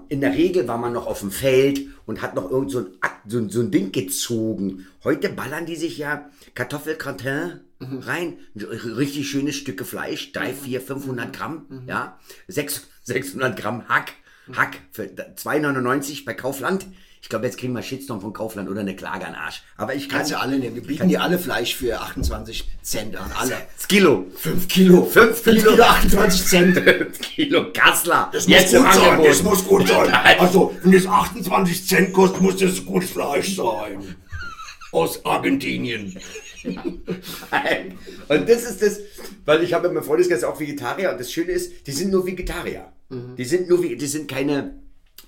in der Regel war man noch auf dem Feld und hat noch irgend so ein, so, so ein Ding gezogen. Heute ballern die sich ja Kartoffelgratin rein, ein richtig schönes Stücke Fleisch, 3, 4, 500 Gramm, ja, 6, 600 Gramm Hack, Hack für 2,99 bei Kaufland. Ich glaube, jetzt kriegen wir Shitstorm von Kaufland oder eine Klage an Arsch. Aber ich kann Kannst du alle nehmen. Wir bieten dir alle Fleisch für 28 Cent an. Alle. Das Kilo. 5 Kilo. 5 5 Kilo. Kilo 28 Cent. 5 Kilo Kassler. Das muss gut sein, das muss gut sein. Also, wenn es 28 Cent kostet, muss das gutes Fleisch sein. Aus Argentinien. Nein. Und das ist das, weil ich habe in meinem Freundeskreis auch Vegetarier und das Schöne ist, die sind nur Vegetarier. Die sind nur, Ve- die sind keine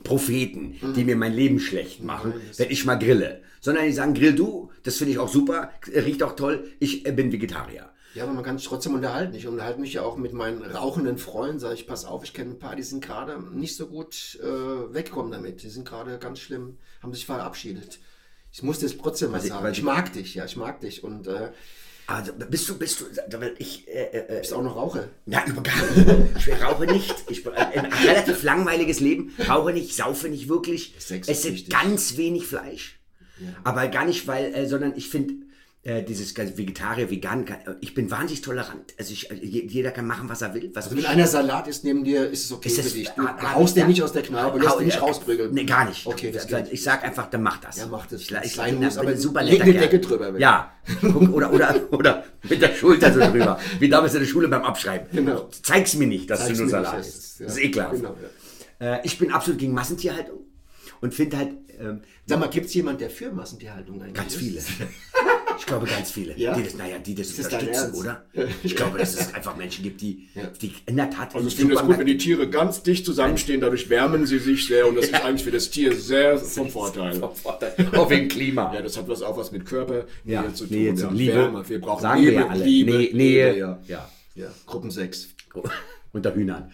Propheten, die mir mein Leben schlecht machen, wenn ich mal grille. Sondern die sagen, grill du, das finde ich auch super, riecht auch toll, ich äh, bin Vegetarier. Ja, aber man kann sich trotzdem unterhalten. Ich unterhalte mich ja auch mit meinen rauchenden Freunden. Sage ich, pass auf, ich kenne ein paar, die sind gerade nicht so gut äh, weggekommen damit. Die sind gerade ganz schlimm, haben sich verabschiedet. Ich muss das trotzdem mal sagen. Ich sie- mag dich, ja, ich mag dich. Und äh, Also bist du, bist du, ich, äh, äh, bist auch noch Raucher. Na, über gar nicht. Ich rauche nicht. Ich bin ein relativ langweiliges Leben. Rauche nicht, saufe nicht wirklich. Sex ist Esse ganz wenig Fleisch. Aber gar nicht, weil, äh, sondern ich finde, äh, dieses ganze Vegetarier, Vegan, äh, ich bin wahnsinnig tolerant. Also ich, äh, je- jeder kann machen, was er will. Was Also wenn einer Salat ist neben dir, ist es okay Ist für das- dich. Du haust den nicht aus der Knarbe, lässt den nicht rausprügeln. Nee, gar nicht. Okay, das geht. Ich sag einfach, dann mach das. Ja, mach das. Ich, ich, muss, aber super leg eine. Decke drüber, bitte. Ja. Oder, oder, oder mit der Schulter so drüber. Wie damals in der Schule beim Abschreiben. Genau. Zeig's mir nicht, dass Zeig's du nur Salat das isst. ist- ja. Das ist ekelhaft. Genau, ja. Äh, ich bin absolut gegen Massentierhaltung und finde halt ähm, Sag mal, gibt es jemand, der für Massentierhaltung eigentlich ganz ist? viele. Ich glaube ganz viele, Ja? die das, naja, die das, das unterstützen, oder? Ich glaube, dass es einfach Menschen gibt, die, die in der Tat Also ich finde es gut, wenn die Tiere ganz dicht zusammenstehen, dadurch wärmen sie sich sehr und das ist eigentlich für das Tier sehr vom Vorteil. Auch wegen Klima. Ja, das hat was auch was mit Körper Ja, zu tun. Nähe zu ja. Liebe. Wärme. Wir brauchen Sagen Liebe, wir ja alle. Liebe, Nähe, Nähe. Liebe, ja. ja. Gruppen 6. Unter Hühnern.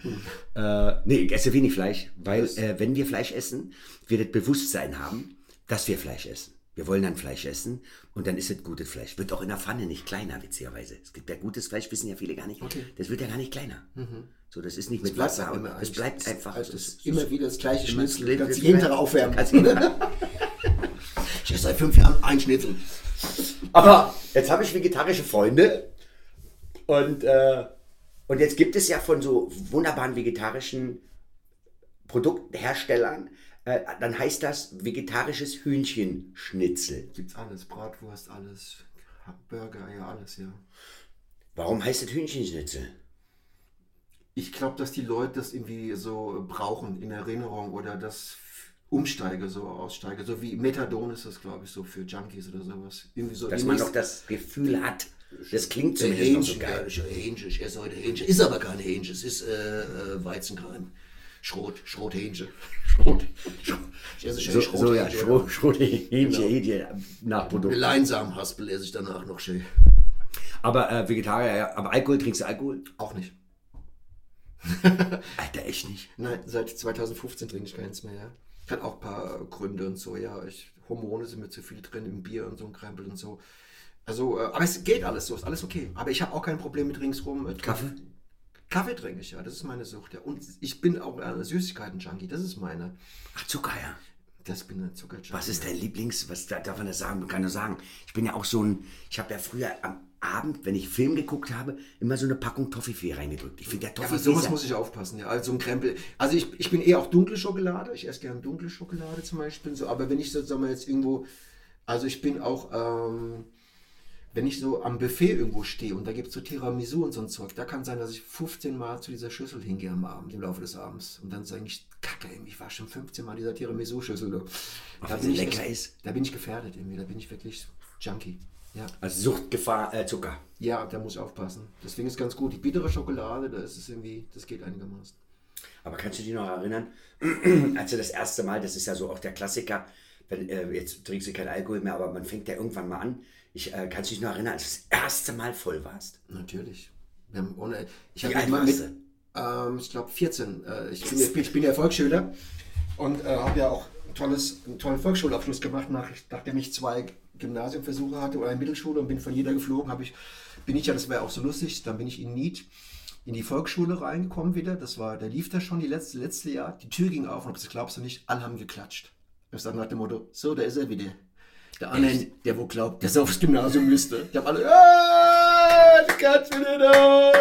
Äh, nee, ich esse wenig Fleisch, weil äh, wenn wir Fleisch essen, wir das Bewusstsein haben, dass wir Fleisch essen. Wir wollen dann Fleisch essen und dann ist es gutes Fleisch. Wird auch in der Pfanne nicht kleiner, witzigerweise. Es gibt ja gutes Fleisch, wissen ja viele gar nicht. Das wird ja gar nicht kleiner. So, das ist nicht mit bleibt Wasser. Es eigentlich bleibt das- einfach. also das das ist- immer wieder das gleiche Schnitzel. das- Kannst das- jeden Tag aufwärmen. Ich esse seit fünf Jahren ein Schnitzel. Aber jetzt habe ich vegetarische Freunde und, äh, und jetzt gibt es ja von so wunderbaren vegetarischen Produktherstellern, äh, dann heißt das vegetarisches Hühnchenschnitzel. Gibt's alles, Bratwurst, alles, Burger, ja alles, ja. Warum heißt es Hühnchenschnitzel? Ich glaube, dass die Leute das irgendwie so brauchen in Erinnerung oder das umsteige, so aussteige. So wie Methadon ist das, glaube ich, so für Junkies oder sowas. Irgendwie so Dass man noch das Gefühl hat, das klingt Der zumindest noch so Hähnchen, geil. Ich, Hähnchen, ich esse heute Hähnchen. Ist aber kein Hähnchen, es ist äh, äh, Weizenkeim. Schrot, Schrothähnchen. Schrot. Ich esse schön So, Schrothähnchen. so ja, Schrot, Schrot, Hähnchen, Genau. Hähnchen, Nachprodukt. Leinsamenhaspel esse ich danach noch schön. Aber äh, Vegetarier, ja. Aber Alkohol, trinkst du Alkohol? Auch nicht. Alter, echt nicht. Nein, seit 2015 trinke ich keins mehr, ja. Hat auch ein paar Gründe und so, ja. Ich, Hormone sind mir zu viel drin im Bier und so ein Krempel und so. Also, äh, aber es geht alles so, ist alles okay. Aber ich habe auch kein Problem mit ringsrum. äh, Kaffee? Kaffee trinke ich, ja. Das ist meine Sucht, ja. Und ich bin auch ein Süßigkeiten-Junkie. Das ist meine. Ach, Zucker, ja. Das bin ein Zuckerjunkie. Was ist dein Lieblings, was da- darf man das sagen? Man kann nur sagen. Ich bin ja auch so ein, ich habe ja früher am Abend, wenn ich Film geguckt habe, immer so eine Packung Toffifee reingedrückt. Ich finde der Ja, aber Toffifee... sowas sehr- muss ich aufpassen, ja. Also so ein Krempel. Also ich, ich bin eher auch dunkle Schokolade. Ich esse gerne dunkle Schokolade zum Beispiel. So, aber wenn ich so, sagen wir jetzt irgendwo, also ich bin auch, ähm, wenn ich so am Buffet irgendwo stehe und da gibt es so Tiramisu und so ein Zeug, da kann sein, dass ich 15 Mal zu dieser Schüssel hingehe am Abend, im Laufe des Abends. Und dann sage ich, Kacke, ich war schon 15 Mal dieser Tiramisu-Schüssel. Da lecker ist. Da bin ich gefährdet irgendwie, da bin ich wirklich Junkie. Ja. Also Suchtgefahr, äh, Zucker. Ja, da muss ich aufpassen. Deswegen ist ganz gut. Die bittere Schokolade, da ist es irgendwie, das geht einigermaßen. Aber kannst du dich noch erinnern, als du das erste Mal, das ist ja so auch der Klassiker, wenn, äh, jetzt trinkst du keinen Alkohol mehr, aber man fängt ja irgendwann mal an. Ich, äh, kannst du dich noch erinnern, als du das erste Mal voll warst? Natürlich. Wir haben ohne, ich Wie habe warst mit, ähm, ich glaube 14. Äh, ich, bin, ich, bin, ja Volksschüler und äh, habe ja auch ein tolles, einen tollen Volksschulabschluss gemacht, nach, nachdem ich zwei Gymnasiumversuche hatte oder eine Mittelschule und bin von jeder geflogen, ich, bin ich ja, das war ja auch so lustig, dann bin ich in Nied in die Volksschule reingekommen wieder. Das war, da lief da schon die letzte, letzte Jahr. Die Tür ging auf und das glaubst du nicht, alle haben geklatscht. Ich sage nach dem Motto, so, da ist er wieder. Der andere, der wo glaubt, dass er aufs Gymnasium müsste. Die haben alle, die kannst wieder.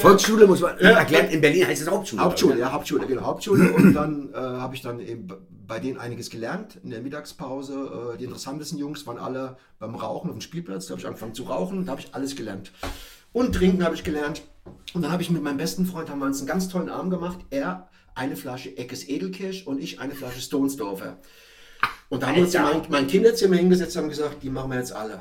Volksschule muss man erklären, in Berlin heißt es Hauptschule. Hauptschule, ja, Hauptschule, genau, Hauptschule. Und dann äh, habe ich dann eben bei denen einiges gelernt in der Mittagspause. Äh, die interessantesten Jungs waren alle beim Rauchen auf dem Spielplatz. Da habe ich angefangen zu rauchen, da habe ich alles gelernt. Und trinken habe ich gelernt. Und dann habe ich mit meinem besten Freund haben wir uns einen ganz tollen Abend gemacht. Er eine Flasche Eckes Edelkirsch und ich eine Flasche Stonesdorfer. Und da haben wir uns mein, mein Kinderzimmer hingesetzt und haben gesagt, die machen wir jetzt alle.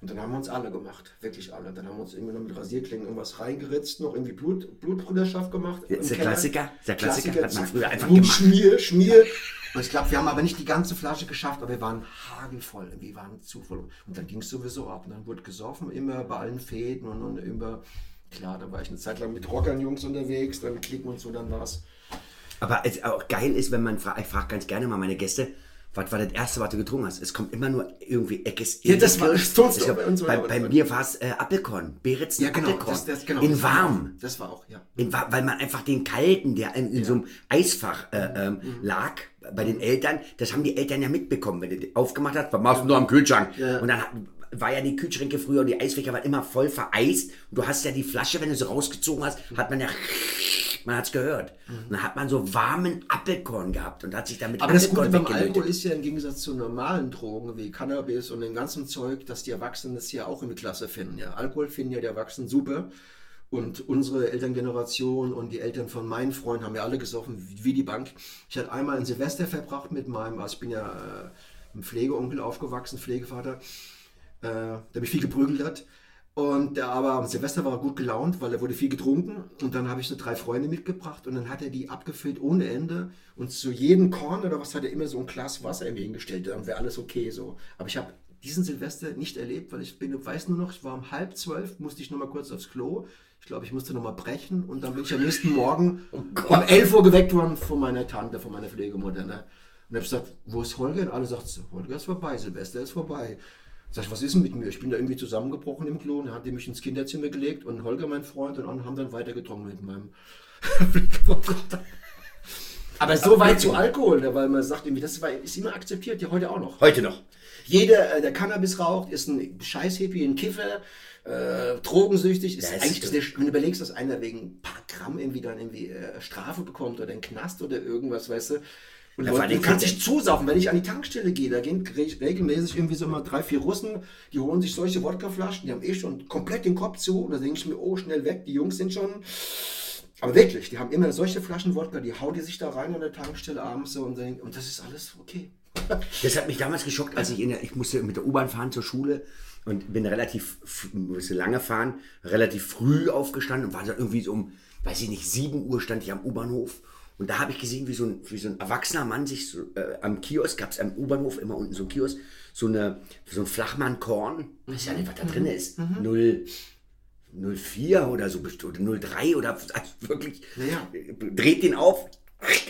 Und dann haben wir uns alle gemacht, wirklich alle. Dann haben wir uns irgendwie noch mit Rasierklingen irgendwas reingeritzt, noch irgendwie Blut, Blutbrüderschaft gemacht. Ist im der. Klassiker? Ist der Klassiker, hat man früher einfach Blut, gemacht. Schmier, Schmier. Und ich glaube, wir haben aber nicht die ganze Flasche geschafft, aber wir waren hagelvoll. Wir waren zu voll. Und dann ging es sowieso ab. Und dann wurde gesoffen, immer bei allen Fäden und, und immer. Klar, da war ich eine Zeit lang mit Rockern-Jungs unterwegs, dann Klicken und so, dann war es. Aber es auch geil ist, wenn man fragt, ich frage ganz gerne mal meine Gäste, was war das erste, was du getrunken hast? Es kommt immer nur irgendwie Eckes. Ja, das war- das Ich glaub, bei uns Bei, bei mir war es äh, Apfelkorn, Beeritzen Ja, genau. Apfelkorn. Das, das, genau in das warm. Das war auch, ja. In, weil man einfach den kalten, der in, in so einem Eisfach äh, ähm, lag, bei den Eltern, das haben die Eltern ja mitbekommen, wenn du die aufgemacht hast, was machst du nur am Kühlschrank? Und dann war ja die Kühlschränke früher und die Eisfächer waren immer voll vereist. Und du hast ja die Flasche, wenn du sie rausgezogen hast, hat man ja, man hat's gehört. Und dann hat man so warmen Apfelkorn gehabt und hat sich damit Aber das Gute Apfelkorn beim weggelötet. Alkohol ist ja im Gegensatz zu normalen Drogen wie Cannabis und dem ganzen Zeug, dass die Erwachsenen das ja auch in Klasse finden. Ja, Alkohol finden ja die Erwachsenen super. Und unsere Elterngeneration und die Eltern von meinen Freunden haben ja alle gesoffen wie die Bank. Ich hatte einmal ein Silvester verbracht mit meinem, also ich bin ja äh, im Pflegeonkel aufgewachsen, Pflegevater, äh, der mich viel geprügelt hat. Und der aber am Silvester war er gut gelaunt, weil er wurde viel getrunken. Und dann habe ich so drei Freunde mitgebracht und dann hat er die abgefüllt ohne Ende. Und zu jedem Korn oder was hat er immer so ein Glas Wasser mir hingestellt. Dann wäre alles okay so. Aber ich habe diesen Silvester nicht erlebt, weil ich bin, weiß nur noch, ich war um halb zwölf, musste ich noch mal kurz aufs Klo. Ich glaube, ich musste noch mal brechen und dann bin ich am nächsten Morgen um 11 Uhr geweckt worden von meiner Tante, von meiner Pflegemutter. Ne? Und habe gesagt, wo ist Holger? Und alle sagten, Holger ist vorbei, Silvester ist vorbei. Sag ich, was ist denn mit mir? Ich bin da irgendwie zusammengebrochen im Klo und er hat mich ins Kinderzimmer gelegt und Holger, mein Freund, und haben dann weiter getrunken mit meinem Aber so weit zu Alkohol, ne, weil man sagt, irgendwie, das ist immer akzeptiert, ja heute auch noch. Heute noch. Jeder, äh, der Cannabis raucht, ist ein Scheißhippie, ein Kiffer, äh, drogensüchtig. Ist Ja, ist eigentlich, stimmt. der, wenn du überlegst, dass einer wegen ein paar Gramm irgendwie dann irgendwie äh, Strafe bekommt oder einen Knast oder irgendwas, weißt du. Und Ja, vor allem kann- dich zusaufen. Wenn ich an die Tankstelle gehe, da gehen re- regelmäßig irgendwie so immer drei, vier Russen, die holen sich solche Wodkaflaschen, die haben eh schon komplett den Kopf zu. Und da denke ich mir, oh, schnell weg, die Jungs sind schon. Aber wirklich, die haben immer solche Flaschen Wodka, die hauen die sich da rein an der Tankstelle abends so und, denken, und das ist alles okay. Das hat mich damals geschockt, als ich in der, ich musste mit der U-Bahn fahren zur Schule und bin relativ, musste lange fahren, relativ früh aufgestanden und war dann irgendwie so um, weiß ich nicht, 7 Uhr stand ich am U-Bahnhof und da habe ich gesehen, wie so ein, wie so ein erwachsener Mann sich so, äh, am Kiosk, gab es am U-Bahnhof immer unten so ein Kiosk, so, eine, so ein Flachmann-Korn, weiß ja nicht, was da drin ist, null 04 oder so, oder 03 oder also wirklich, Ja, dreht den auf,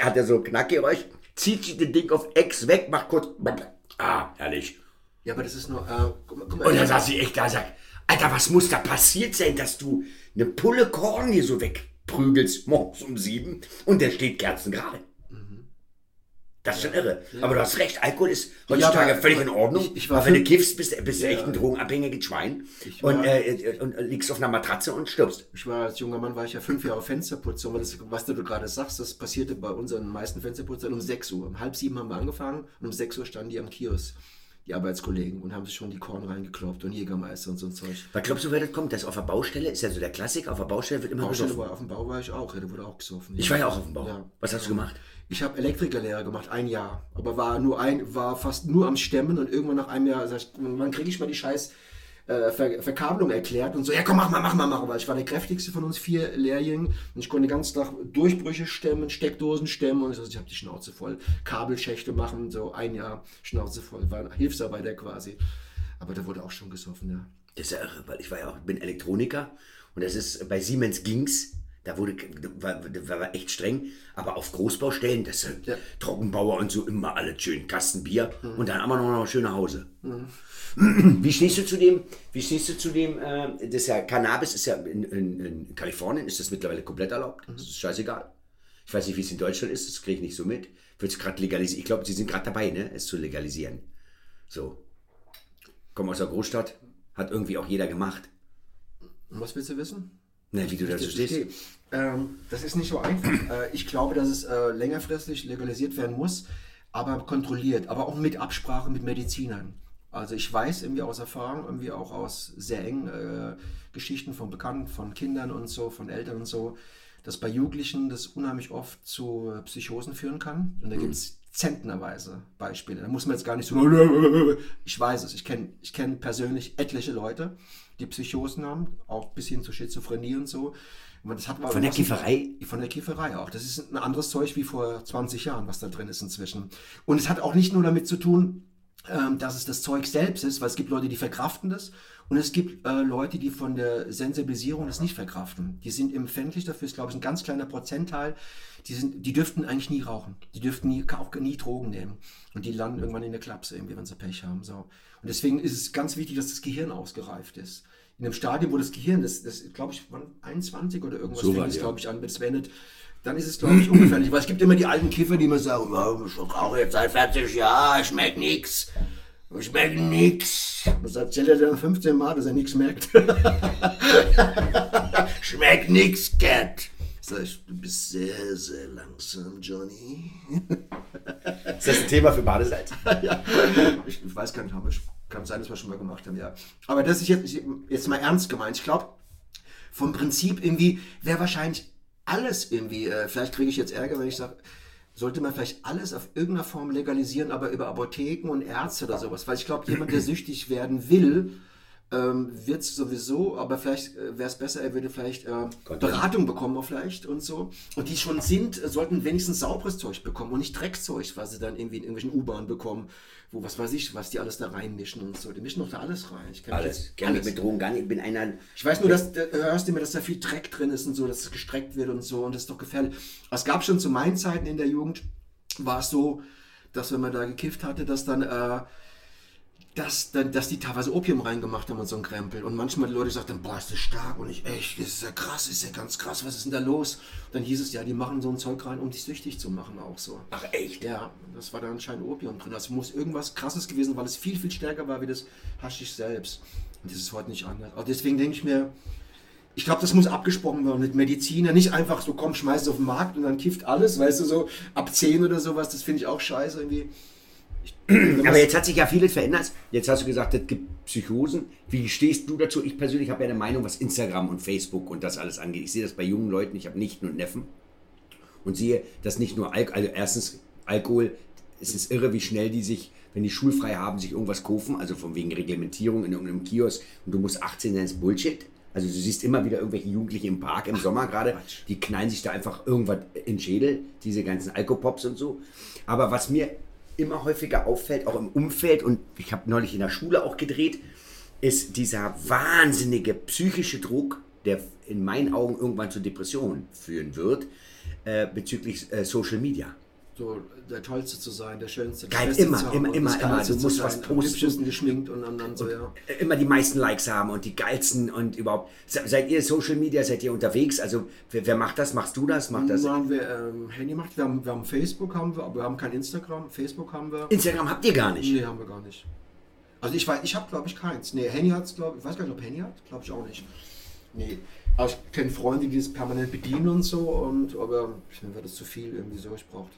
hat er so ein Knackgeräusch, zieht sich das Ding auf X weg, macht kurz, ah, herrlich. Ja, aber das ist nur. Äh, guck mal, guck mal, Und dann saß ich echt da und sag, Alter, was muss da passiert sein, dass du eine Pulle Korn hier so wegprügelst morgens um sieben und der steht kerzengerade. Das ist schon irre. Aber du hast recht, Alkohol ist heutzutage aber- völlig in Ordnung. ich- ich war aber wenn du kiffst, bist, bist du Ja. echt ein drogenabhängiges Schwein. War- Und, äh, und liegst auf einer Matratze und stirbst. Ich war als junger Mann, war ich ja fünf Jahre Fensterputzer. Und das, was du gerade sagst, das passierte bei unseren meisten Fensterputzern um 6 Uhr. Um halb sieben haben wir angefangen und um 6 Uhr standen die am Kiosk, die Arbeitskollegen, und haben sich schon die Korn reingekloppt und Jägermeister und so ein Zeug. Was glaubst du, wer das kommt? Das auf der Baustelle ist ja so der Klassiker. Auf der Baustelle wird immer Baustelle gesoffen. war, auf dem Bau war ich auch, ja, da wurde auch gesoffen. Ich war ja auch auf dem Bau. Ja. Was hast du gemacht? Ich habe Elektrikerlehre gemacht, ein Jahr. Aber war nur ein, war fast nur am Stemmen und irgendwann nach einem Jahr sag ich, wann kriege ich mal die scheiß äh, Ver Verkabelung erklärt und so, ja komm, mach mal, mach mal, mach mal. Weil ich war der kräftigste von uns vier Lehrjungen und ich konnte den ganzen Tag Durchbrüche stemmen, Steckdosen stemmen und also ich habe die Schnauze voll. Kabelschächte machen, so ein Jahr Schnauze voll. War Hilfsarbeiter quasi. Aber da wurde auch schon gesoffen, ja. Das ist ja irre, weil ich war ja auch, bin Elektroniker und das ist, bei Siemens ging's. Da wurde, war, war, echt streng, aber auf Großbaustellen, das sind Ja. Trockenbauer und so immer alles schön, Kasten Bier und dann aber noch noch schön nach Hause. Wie stehst du zu dem, wie stehst du zu dem, äh, das ja, Cannabis ist ja in, in, in Kalifornien ist das mittlerweile komplett erlaubt, das ist scheißegal. Ich weiß nicht, wie es in Deutschland ist, das kriege ich nicht so mit. Wird es gerade legalisiert, ich glaube, sie sind gerade dabei, ne, es zu legalisieren. So. Komme aus der Großstadt, hat irgendwie auch jeder gemacht. Und was willst du wissen? Ne, wie du dazu stehst. Okay. Ähm, das ist nicht so einfach. äh, ich glaube, dass es äh, längerfristig legalisiert werden muss, aber kontrolliert, aber auch mit Absprache mit Medizinern. Also ich weiß irgendwie aus Erfahrung, irgendwie auch aus sehr engen äh, Geschichten von Bekannten, von Kindern und so, von Eltern und so, dass bei Jugendlichen das unheimlich oft zu Psychosen führen kann. Und da gibt es zentnerweise Beispiele. Da muss man jetzt gar nicht so. Ich weiß es. Ich kenne ich kenn persönlich etliche Leute, die Psychosen haben, auch bis hin zu Schizophrenie und so. Und das hat Von der Kifferei? Von der Kifferei auch. Das ist ein anderes Zeug wie vor 20 Jahren, was da drin ist inzwischen. Und es hat auch nicht nur damit zu tun, ähm, dass es das Zeug selbst ist, weil es gibt Leute, die verkraften das. Und es gibt äh, Leute, die von der Sensibilisierung das nicht verkraften. Die sind empfindlich dafür, ist glaube ich ein ganz kleiner Prozentteil. Die, sind, die dürften eigentlich nie rauchen. Die dürften nie, auch nie Drogen nehmen. Und die landen irgendwann in der Klapse, irgendwie, wenn sie Pech haben. So. Und deswegen ist es ganz wichtig, dass das Gehirn ausgereift ist. In einem Stadium, wo das Gehirn, das, das glaube ich, wann 21 oder irgendwas So fängt es, ja. glaube ich, an, bis es beendet. Dann ist es, glaube ich, ungefährlich. Weil es gibt immer die alten Kiffer, die immer sagen, "Ja, ich rauche jetzt seit 40 Jahren, schmeckt nix. Schmeckt nix. Das erzählt er dann 15 Mal, dass er nichts merkt. schmeckt nix, Cat. Sag ich, du bist sehr, sehr langsam, Johnny. Ist das ein Thema für Badesalz? ja. ich, ich weiß gar nicht, haben wir, kann sein, dass wir schon mal gemacht haben, ja. Aber das ist jetzt, jetzt mal ernst gemeint. Ich glaube, vom Prinzip irgendwie wäre wahrscheinlich alles irgendwie, äh, vielleicht kriege ich jetzt Ärger, wenn ich sage, sollte man vielleicht alles auf irgendeiner Form legalisieren, aber über Apotheken und Ärzte oder sowas. Weil ich glaube, jemand, der süchtig werden will, ähm, wird es sowieso, aber vielleicht äh, wäre es besser, er würde vielleicht äh, Beratung bekommen vielleicht und so. Und die schon sind, äh, sollten wenigstens sauberes Zeug bekommen und nicht Dreckzeug, was sie dann irgendwie in irgendwelchen U-Bahnen bekommen, wo was weiß ich, was die alles da reinmischen und so. Die mischen doch da alles rein. Ich Alles. jetzt- mich mit Drogen gar nicht. Ich bin einer. ich weiß nur, dass da hörst du immer, dass da viel Dreck drin ist und so, dass es gestreckt wird und so und das ist doch gefährlich. Es gab schon zu meinen Zeiten in der Jugend, war es so, dass wenn man da gekifft hatte, dass dann, äh, dass, dass die teilweise Opium reingemacht haben und so ein Krempel. Und manchmal die Leute sagten, boah, ist das stark und ich, echt, das ist ja krass, ist ja ganz krass, was ist denn da los? Dann hieß es ja, die machen so ein Zeug rein, um dich süchtig zu machen auch so. Ach, echt? Ja, das war da anscheinend Opium drin. Das muss irgendwas krasses gewesen, sein, weil es viel, viel stärker war wie das Haschisch selbst. Und das ist heute nicht anders. Aber deswegen denke ich mir, ich glaube, das muss abgesprochen werden mit Mediziner. Nicht einfach so, komm, schmeiß es auf den Markt und dann kifft alles, weißt du, so ab 10 oder sowas. Das finde ich auch scheiße irgendwie. Aber jetzt hat sich ja vieles verändert. Jetzt hast du gesagt, es gibt Psychosen. Wie stehst du dazu? Ich persönlich habe ja eine Meinung, was Instagram und Facebook und das alles angeht. Ich sehe das bei jungen Leuten. Ich habe Nichten und Neffen und sehe, dass nicht nur Alkohol, also erstens Alkohol, es ist irre, wie schnell die sich, wenn die schulfrei haben, sich irgendwas kaufen, also von wegen Reglementierung in irgendeinem Kiosk und du musst 18 sein, ist Bullshit. Also du siehst immer wieder irgendwelche Jugendliche im Park im Sommer gerade, die knallen sich da einfach irgendwas in den Schädel, diese ganzen Alkopops und so. Aber was mir immer häufiger auffällt, auch im Umfeld, und ich habe neulich in der Schule auch gedreht, ist dieser wahnsinnige psychische Druck, der in meinen Augen irgendwann zu Depressionen führen wird, äh, bezüglich äh, Social Media. So der Tollste zu sein, der Schönste. Geil, Beste immer, immer, immer, immer. Du musst was posten. geschminkt und dann, dann so, ja. immer die meisten Likes haben und die geilsten und überhaupt. Se- Seid ihr Social Media, seid ihr unterwegs? Also wer, wer macht das? Machst du das? Macht das? Nein, wir ähm, Handy macht, wir haben, wir haben Facebook, haben wir, aber wir haben kein Instagram. Facebook haben wir. Instagram habt ihr gar nicht. Nee, haben wir gar nicht. Also ich weiß, ich habe glaube ich keins. Nee, Henny hat's glaube ich, weiß gar nicht, ob Henny hat, glaube ich auch nicht. Nee. Aber ich kenne Freunde, die das permanent bedienen und so, und aber ich wird das zu viel irgendwie so, ich braucht.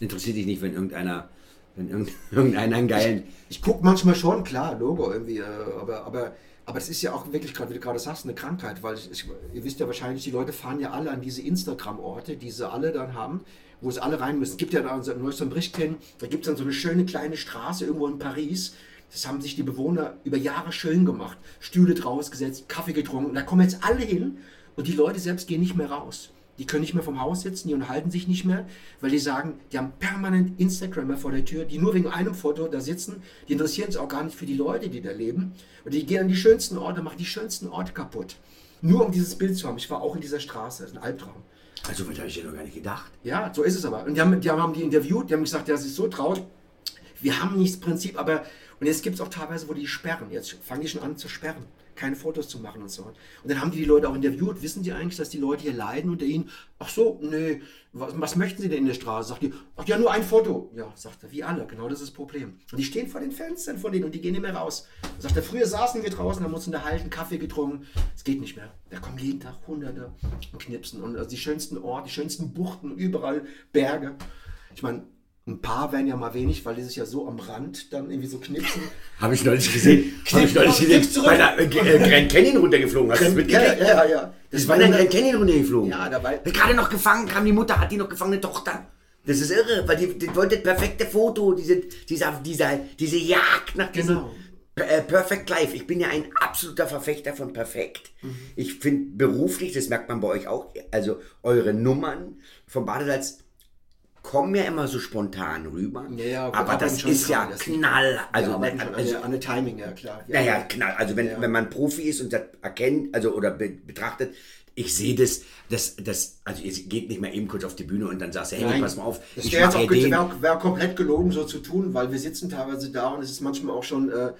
Interessiert dich nicht, wenn irgendeiner, wenn irgend- irgendeiner einen geilen. Ich gucke manchmal schon, klar, Logo irgendwie, äh, aber, aber, aber das ist ja auch wirklich gerade, wie du gerade sagst, eine Krankheit, weil ich, ich, ihr wisst ja wahrscheinlich, die Leute fahren ja alle an diese Instagram-Orte, die sie alle dann haben, wo sie alle rein müssen. Es gibt ja da so einen neuesten Bericht kennen, da gibt es dann so eine schöne kleine Straße irgendwo in Paris. Das haben sich die Bewohner über Jahre schön gemacht. Stühle draus gesetzt, Kaffee getrunken. Da kommen jetzt alle hin und die Leute selbst gehen nicht mehr raus. Die können nicht mehr vom Haus sitzen, die unterhalten sich nicht mehr, weil die sagen, die haben permanent Instagrammer vor der Tür, die nur wegen einem Foto da sitzen. Die interessieren sich auch gar nicht für die Leute, die da leben. Und die gehen an die schönsten Orte, machen die schönsten Orte kaputt. Nur um dieses Bild zu haben. Ich war auch in dieser Straße, das ist ein Albtraum. Also, was habe ich ja noch gar nicht gedacht. Ja, so ist es aber. Und die haben die, haben die interviewt, die haben gesagt, der sich so traut. Wir haben nicht das Prinzip, aber. Und jetzt gibt es auch teilweise, wo die sperren. Jetzt fangen die schon an zu sperren. Keine Fotos zu machen und so. Und dann haben die die Leute auch interviewt. Wissen die eigentlich, dass die Leute hier leiden unter ihnen? Ach so, nee. Was, was möchten sie denn in der Straße? Sagt die, ach ja, nur ein Foto. Ja, sagt er, wie alle. Genau das ist das Problem. Und die stehen vor den Fenstern von denen und die gehen nicht mehr raus. Sagt er, früher saßen wir draußen, haben uns unterhalten, Kaffee getrunken. Es geht nicht mehr. Da kommen jeden Tag Hunderte und knipsen. Und also die schönsten Orte, die schönsten Buchten, überall Berge. Ich meine, ein paar wären ja mal wenig, weil die sich ja so am Rand dann irgendwie so knipsen. Habe ich neulich gesehen. Habe ich neulich gesehen. zurück. Bei der äh, äh, Grand Canyon runtergeflogen. Hast du das ja, ja, ja, ja. Das war in der Grand Canyon runtergeflogen. Ja, dabei- Gerade noch gefangen, kam die Mutter, hat die noch gefangene Tochter. Das ist irre, weil die, die wollte das perfekte Foto, diese, dieser, dieser, diese Jagd nach diesem Genau. äh, Perfect Life. Ich bin ja ein absoluter Verfechter von Perfekt. Mhm. Ich finde beruflich, das merkt man bei euch auch, also eure Nummern vom Badesalz kommen ja immer so spontan rüber. Ja, ja, aber arbeiten das ist ja das- Knall. Also, ja, aber ne, also an, der, Timing, ja klar. ja, ja, knall. Also wenn, wenn man Profi ist und das erkennt, also oder be betrachtet, ich sehe das, das, das, also ihr geht nicht mehr eben kurz auf die Bühne und dann sagst du, hey, Nein, pass mal auf, Das wäre jetzt auch hier den. wär, auch- wär komplett gelogen, so zu tun, weil wir sitzen teilweise da und es ist manchmal auch schon, äh,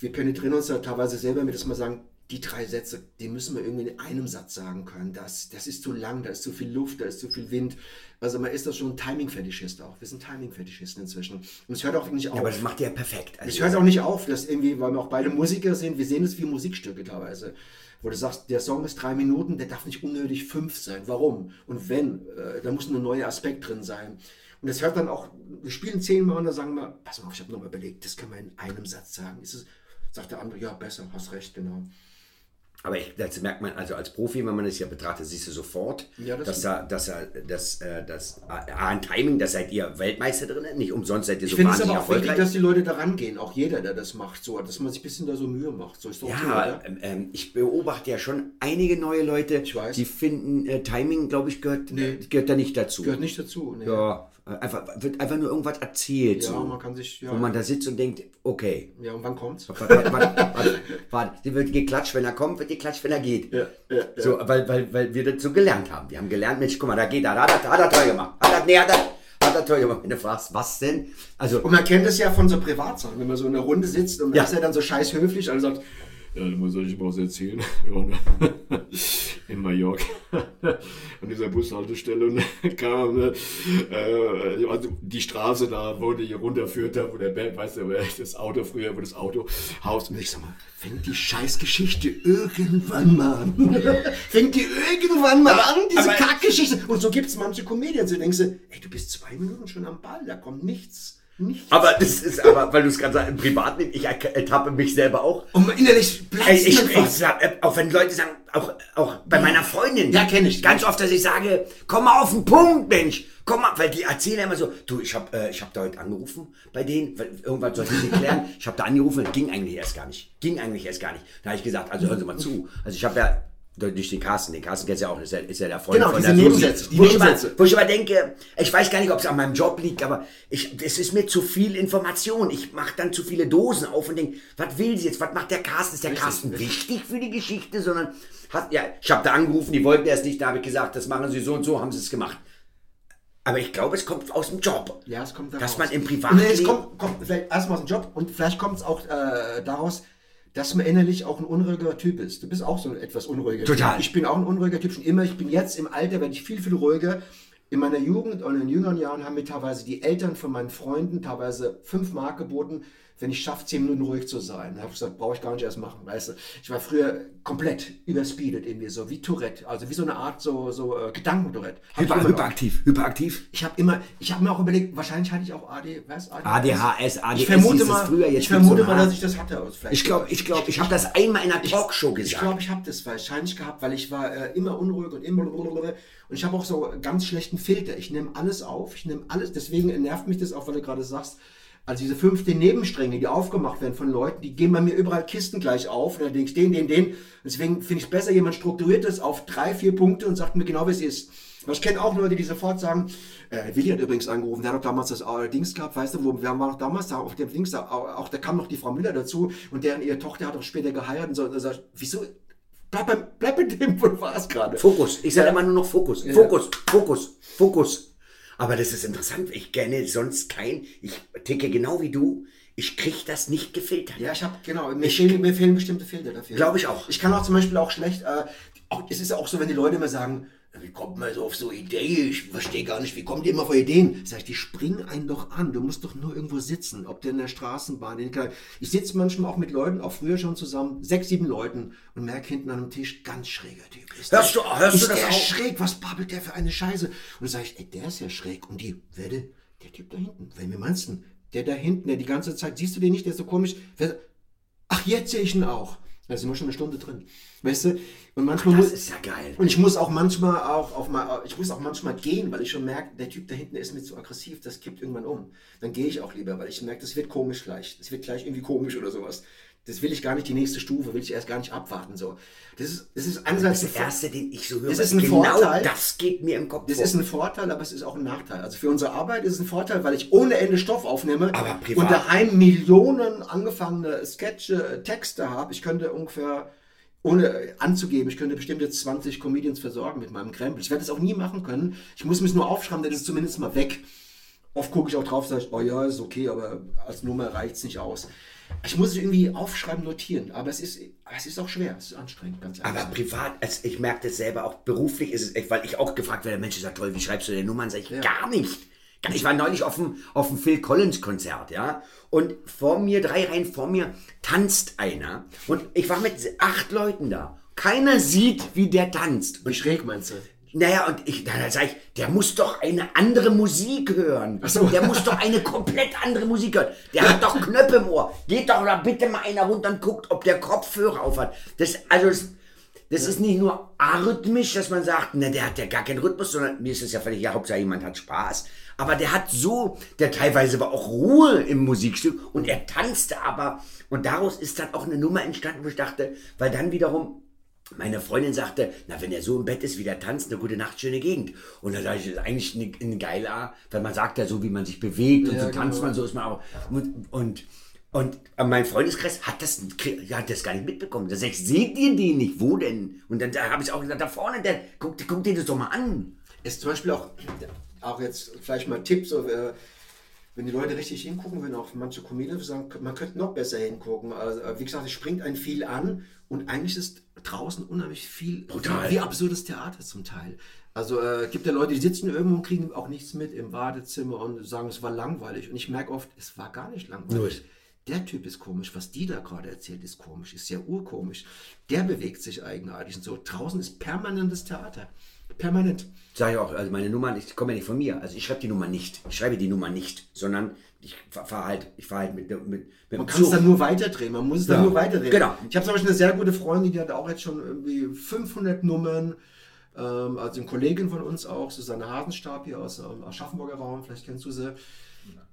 wir penetrieren uns da teilweise selber mit, dass wir sagen, die drei Sätze, die müssen wir irgendwie in einem Satz sagen können. Das, das ist zu lang, da ist zu viel Luft, da ist zu viel Wind. Also man ist das schon ein Timing-Fetischist auch. Wir sind Timing-Fetischisten inzwischen. Und es hört auch nicht auf. Ja, aber das macht ihr ja perfekt. Also Es hört auch nicht auf, dass irgendwie, weil wir auch beide Musiker sind, wir sehen es wie Musikstücke teilweise. Wo du sagst, der Song ist drei Minuten, der darf nicht unnötig fünf sein. Warum? Und wenn, äh, da muss ein neuer Aspekt drin sein. Und das hört dann auch, wir spielen zehnmal und dann sagen wir, pass mal auf, ich habe nochmal überlegt, das können wir in einem Satz sagen. Ist es, sagt der andere, ja, besser, hast recht, genau. Aber ich, das merkt man also als Profi, wenn man das ja betrachtet, siehst du sofort, Ja, das dass da, dass er, äh, das, äh, ein Timing, da seid ihr Weltmeister drin, nicht umsonst seid ihr Ich so finde es wahnsinnig aber auch wichtig, erfolgreich. dass die Leute da rangehen, auch jeder, der das macht, so, dass man sich ein bisschen da so Mühe macht. So ist doch okay, Ja, oder? ähm, ähm, ich beobachte ja schon einige neue Leute, Ich die finden, äh, Timing, glaube ich, gehört, Nee. gehört da nicht dazu. Gehört nicht dazu. Nee. Ja, einfach, wird einfach nur irgendwas erzählt. Ja, so, man kann sich, ja. Wo man da sitzt und denkt, okay. ja, und wann kommt's? Warte, wird geklatscht, wenn er kommt, wird geklatscht, wenn er geht. Ja, ja, So, weil, weil, weil wir das so gelernt haben. Wir haben gelernt, Mensch, guck mal, da geht er, da hat er, hat er toll gemacht. Hat er, nee, hat er, hat er toll gemacht. Wenn du fragst, was denn? Also, Und man kennt es ja von so Privatsachen, wenn man so in der Runde sitzt und man ist ja dann so scheiß höflich und sagt, Ja, da muss ich mal was erzählen. Ne? In Mallorca. An dieser Bushaltestelle und dann kam äh, äh, also die Straße da, wo die runterführt, da, wo der Berg, weißt du, das Auto früher, wo das Autohaus. Und ich sag mal, fängt die Scheißgeschichte irgendwann mal an. fängt die irgendwann mal an, diese Kackgeschichte. Und so gibt es manche Comedians, du denkst, du, ey, du bist zwei Minuten schon am Ball, da kommt nichts. Nichts. aber das ist, aber, weil du es gerade sagst, im Privatleben, ich erk- ertappe mich selber auch. und innerlich platzt ich, ich sag, äh, auch wenn Leute sagen, auch, auch bei meiner Freundin. Ja, kenn ich. Ganz oft, dass ich sage, komm mal auf den Punkt, Mensch. Komm mal, weil die erzählen immer so, du, ich habe äh, ich hab da heute angerufen bei denen, weil irgendwas sollte sie klären. ich habe da angerufen, ging eigentlich erst gar nicht. Ging eigentlich erst gar nicht. Da habe ich gesagt, also hören Sie mal zu. Also ich habe ja durch den Carsten, den Carsten kennst ja auch, ist ja, ist ja der Freund Genau, von diese der. Nebensätze, die wo, ich Nebensätze. wo ich immer denke, ich weiß gar nicht, ob es an meinem Job liegt, aber ich, es ist mir zu viel Information. Ich mache dann zu viele Dosen auf und denke, was will sie jetzt? Was macht der Carsten? Ist der Carsten wichtig für die Geschichte? Sondern, hat, ja, ich habe da angerufen, die wollten erst nicht, da habe ich gesagt, das machen sie so und so, haben sie es gemacht. Aber ich glaube, es kommt aus dem Job. Ja, es kommt daraus. Dass man im Privatleben... es kommt, kommt vielleicht erstmal aus dem Job und vielleicht kommt es auch äh, daraus, dass man innerlich auch ein unruhiger Typ ist. Du bist auch so ein etwas unruhiger Total. Typ. Ich bin auch ein unruhiger Typ schon immer. Ich bin jetzt im Alter, werde ich viel, viel ruhiger. In meiner Jugend und in jüngeren Jahren haben mir teilweise die Eltern von meinen Freunden teilweise fünf Mark geboten, wenn ich schaffe, zehn Minuten ruhig zu sein. Da habe ich gesagt, brauche ich gar nicht erst machen. Weißt du, ich war früher komplett überspeedet irgendwie so, wie Tourette. Also wie so eine Art so, so äh, Gedankentourette. Ich Hyper, hyperaktiv, hyperaktiv. Ich habe immer, ich habe mir auch überlegt, wahrscheinlich hatte ich auch AD, was? ADHS, ADS Ich vermute mal, früher, jetzt ich vermute so mal, dass ich das hatte. Vielleicht Ich glaube, ich glaube, ich habe das einmal in einer Talkshow ich gesagt. glaube, ich habe das wahrscheinlich gehabt, weil ich war äh, immer unruhig und immer und ich habe auch so ganz schlechten Filter. Ich nehme alles auf, ich nehme alles. Deswegen nervt mich das auch, weil du gerade sagst, also diese 15 Nebenstränge, die aufgemacht werden von Leuten, die gehen bei mir überall Kisten gleich auf. Und dann denke ich, den, den, den. Deswegen finde ich es besser, jemand strukturiert das auf drei, vier Punkte und sagt mir genau, wie es ist. Aber ich kenne auch Leute, die sofort sagen, äh, Willi hat übrigens angerufen, der hat doch damals das äh, Dings gehabt, weißt du, wo, wer war noch damals da auf dem Dings, da, auch, da kam noch die Frau Müller dazu und deren ihre Tochter hat auch später geheiratet und so. Und er sagt, wieso? Bleib, mit dem, wo du warst gerade. Fokus. Ich sage immer nur noch Fokus. Fokus, Fokus, Fokus. Aber das ist interessant. Ich kenne sonst kein. Ich ticke genau wie du. Ich krieg das nicht gefiltert. Ja, ich habe, genau, mir, fehlen, mir fehlen bestimmte Filter dafür. Glaube ich auch. Ich kann auch zum Beispiel auch schlecht, äh, auch, es ist auch so, wenn die Leute immer sagen, wie kommt man so auf so Ideen? Ich verstehe gar nicht, wie kommt ihr immer auf Ideen? Sag ich, die springen einen doch an. Du musst doch nur irgendwo sitzen, ob der in der Straßenbahn. In der ich sitze manchmal auch mit Leuten, auch früher schon zusammen, sechs, sieben Leuten und merke hinten an einem Tisch, ganz schräger Typ. Ist Hörst der, du- hörst ist du das der auch? schräg? Was babbelt der für eine Scheiße? Und dann sage ich, ey, der ist ja schräg. Und die, werde, der Typ da hinten, wen meinst du? Der da hinten, der die ganze Zeit, siehst du den nicht, der ist so komisch. Wer, Ach, jetzt sehe ich ihn auch. Da sind wir schon eine Stunde drin. Weißt du? Und manchmal Das muss, ist ja geil. und ich muss auch manchmal auch auf mal, ich muss auch manchmal gehen, weil ich schon merke, der Typ da hinten ist mir zu aggressiv, das kippt irgendwann um. Dann gehe ich auch lieber, weil ich merke, das wird komisch gleich. Das wird gleich irgendwie komisch oder sowas. Das will ich gar nicht, die nächste Stufe, will ich erst gar nicht abwarten. So. Das ist, das ist einerseits Das ein erste, den ich so höre, Das ist ein genau Vorteil. das geht mir im Kopf das vor. ist ein Vorteil, aber es ist auch ein Nachteil. Also für unsere Arbeit ist es ein Vorteil, weil ich ohne Ende Stoff aufnehme Aber privat- und daheim Millionen angefangene Sketche, Texte habe. Ich könnte ungefähr, ohne anzugeben, ich könnte bestimmte 20 Comedians versorgen mit meinem Krempel. Ich werde das auch nie machen können. Ich muss mich nur aufschreiben, dann ist es zumindest mal weg. Oft gucke ich auch drauf, sage ich, oh ja, ist okay, aber als Nummer reicht es nicht aus. Ich muss es irgendwie aufschreiben, notieren, aber es ist, es ist auch schwer, es ist anstrengend, ganz ehrlich. Aber privat, also ich merke das selber, auch beruflich ist es weil ich auch gefragt werde, Mensch, ist ja toll, wie schreibst du deine Nummern? Sag ich, gar nicht. Gar- Ich war neulich auf dem, auf dem Phil Collins Konzert, ja, und vor mir, drei Reihen vor mir, tanzt einer. Und ich war mit acht Leuten da. Keiner sieht, wie der tanzt. Wie schräg meinst du? Naja, und ich, da sag ich, der muss doch eine andere Musik hören. Ach so. Der muss doch eine komplett andere Musik hören. Der hat doch Knöpfe im Ohr. Geht doch da bitte mal einer runter und guckt, ob der Kopfhörer auf hat. Das, also, das, das ist nicht nur arrhythmisch, dass man sagt, na, der hat ja gar keinen Rhythmus, sondern mir ist es ja völlig, ja, Hauptsache jemand hat Spaß. Aber der hat so, der teilweise war auch Ruhe im Musikstück und er tanzte aber. Und daraus ist dann auch eine Nummer entstanden, wo ich dachte, weil dann wiederum meine Freundin sagte, na, wenn er so im Bett ist, wie der tanzt, eine gute Nacht, schöne Gegend. Und da sage ich, das ist eigentlich ein, ein geiler, weil man sagt ja so, wie man sich bewegt und Ja, so tanzt genau. man, so ist man auch. Und, und, und mein Freundeskreis hat das, hat das gar nicht mitbekommen. Da sag ich, seht ihr den nicht? Wo denn? Und dann da habe ich auch gesagt, da vorne, der, guck, guck dir das doch mal an. ist zum Beispiel auch, auch jetzt vielleicht mal ein Tipp, so, äh, wenn die Leute richtig hingucken, wenn auch manche Comedians sagen, man könnte noch besser hingucken. Also, äh, wie gesagt, es springt einen viel an und eigentlich ist draußen unheimlich viel, Total. wie absurdes Theater zum Teil. Also äh, gibt ja Leute, die sitzen irgendwo und kriegen auch nichts mit im Badezimmer und sagen, es war langweilig. Und ich merke oft, es war gar nicht langweilig. Der Typ ist komisch, was die da gerade erzählt, ist komisch, ist ja urkomisch. Der bewegt sich eigenartig und so. Draußen ist permanentes Theater. Permanent. Sag ich auch, also meine Nummer, ich komme ja nicht von mir. Also ich schreibe die Nummer nicht. Ich schreibe die Nummer nicht, sondern ich fahre halt, ich fahre halt mit, mit, mit dem Man kann es dann nur weiterdrehen, man muss es dann Ja, nur weiterdrehen. genau. Ich habe zum Beispiel eine sehr gute Freundin, die hat auch jetzt schon irgendwie 500 Nummern. Ähm, also eine Kollegin von uns auch, Susanne Hasenstab hier aus ähm, Aschaffenburger Raum, vielleicht kennst du sie.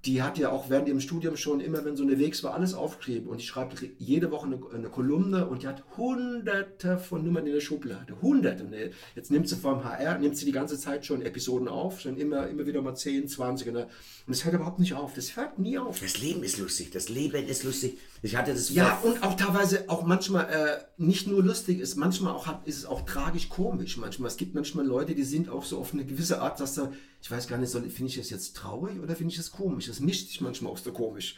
Die hat ja auch während ihrem Studium schon immer, wenn so unterwegs war, alles aufgeschrieben. Und die schreibt jede Woche eine, eine Kolumne und die hat hunderte von Nummern in der Schublade. Hunderte. Und äh, jetzt nimmt sie vom HR, nimmt sie die ganze Zeit schon Episoden auf, schon immer, immer wieder mal 10, 20. Und es hört überhaupt nicht auf. Das hört nie auf. Das Leben ist lustig, das Leben ist lustig. Ich hatte das Ja, und auch teilweise auch manchmal äh, nicht nur lustig ist, manchmal auch hat, ist es auch tragisch komisch manchmal. Es gibt manchmal Leute, die sind auch so auf eine gewisse Art, dass da ich weiß gar nicht, soll- finde ich das jetzt traurig oder finde ich das komisch? Das mischt sich manchmal auch so komisch.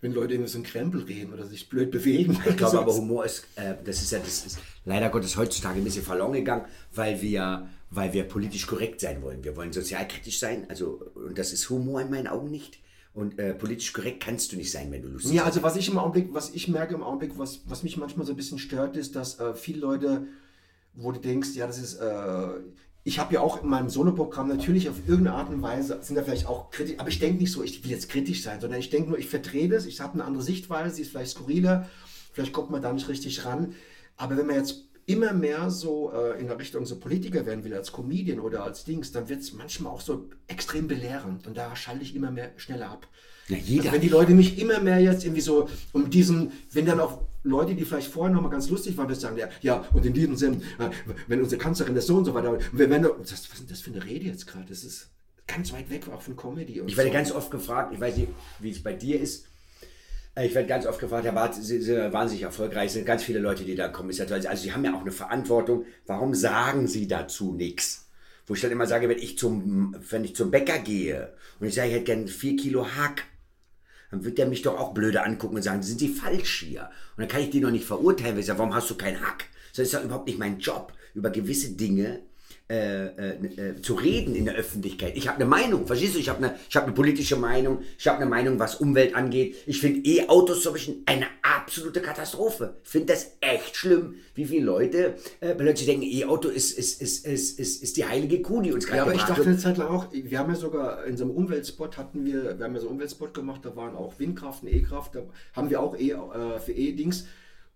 Wenn Leute irgendwie so einen Krempel reden oder sich blöd bewegen. Ich glaube aber Humor ist, äh, das ist ja, das ist leider Gottes heutzutage ein bisschen verloren gegangen, weil wir, weil wir politisch korrekt sein wollen. Wir wollen sozialkritisch sein, also, und das ist Humor in meinen Augen nicht. Und äh, politisch korrekt kannst du nicht sein, wenn du lustig Ja, also was ich im Augenblick, was ich merke im Augenblick, was, was mich manchmal so ein bisschen stört, ist, dass äh, viele Leute, wo du denkst, ja, das ist, äh, ich habe ja auch in meinem Solo-Programm natürlich auf irgendeine Art und Weise, sind da vielleicht auch kritisch, aber ich denke nicht so, ich will jetzt kritisch sein, sondern ich denke nur, ich verdrehe das, ich habe eine andere Sichtweise, sie ist vielleicht skurriler, vielleicht kommt man da nicht richtig ran, aber wenn man jetzt immer mehr so äh, in der Richtung so Politiker werden will, als Comedian oder als Dings, dann wird es manchmal auch so extrem belehrend und da schalte ich immer mehr schneller ab. Na, jeder. Also wenn die Leute mich immer mehr jetzt irgendwie so um diesen, wenn dann auch Leute, die vielleicht vorher noch mal ganz lustig waren, das sagen, ja, ja, und in diesem Sinn, äh, wenn unsere Kanzlerin das so und so weiter, wenn, wenn, das, was ist denn das für eine Rede jetzt gerade? Das ist ganz weit weg auch von Comedy. Ich werde so. ganz oft gefragt, ich weiß nicht, wie es bei dir ist. Ich werde ganz oft gefragt, Herr Barth, Sie sind wahnsinnig erfolgreich, es sind ganz viele Leute, die da kommen. Also Sie haben ja auch eine Verantwortung. Warum sagen Sie dazu nichts? Wo ich dann immer sage, wenn ich zum, wenn ich zum Bäcker gehe und ich sage, ich hätte gerne vier Kilo Hack, dann wird der mich doch auch blöde angucken und sagen, sind Sie falsch hier? Und dann kann ich die noch nicht verurteilen, weil ich sage, warum hast du keinen Hack? Das ist ja überhaupt nicht mein Job, über gewisse Dinge äh, äh, äh, zu reden in der Öffentlichkeit. Ich habe eine Meinung, verstehst du? Ich habe eine, ich habe eine politische Meinung, ich habe eine Meinung, was Umwelt angeht. Ich finde E-Autos zum Beispiel eine absolute Katastrophe. Ich finde das echt schlimm, wie viele Leute äh, plötzlich denken, E-Auto ist, ist, ist, ist, ist, ist die heilige Kuh, die uns gerade Ja, aber ich dachte eine Zeit lang auch, wir haben ja sogar in so einem Umweltspot hatten wir, wir haben ja so einen Umweltspot gemacht, da waren auch Windkraft und E-Kraft, da haben wir auch E, äh, für E-Dings.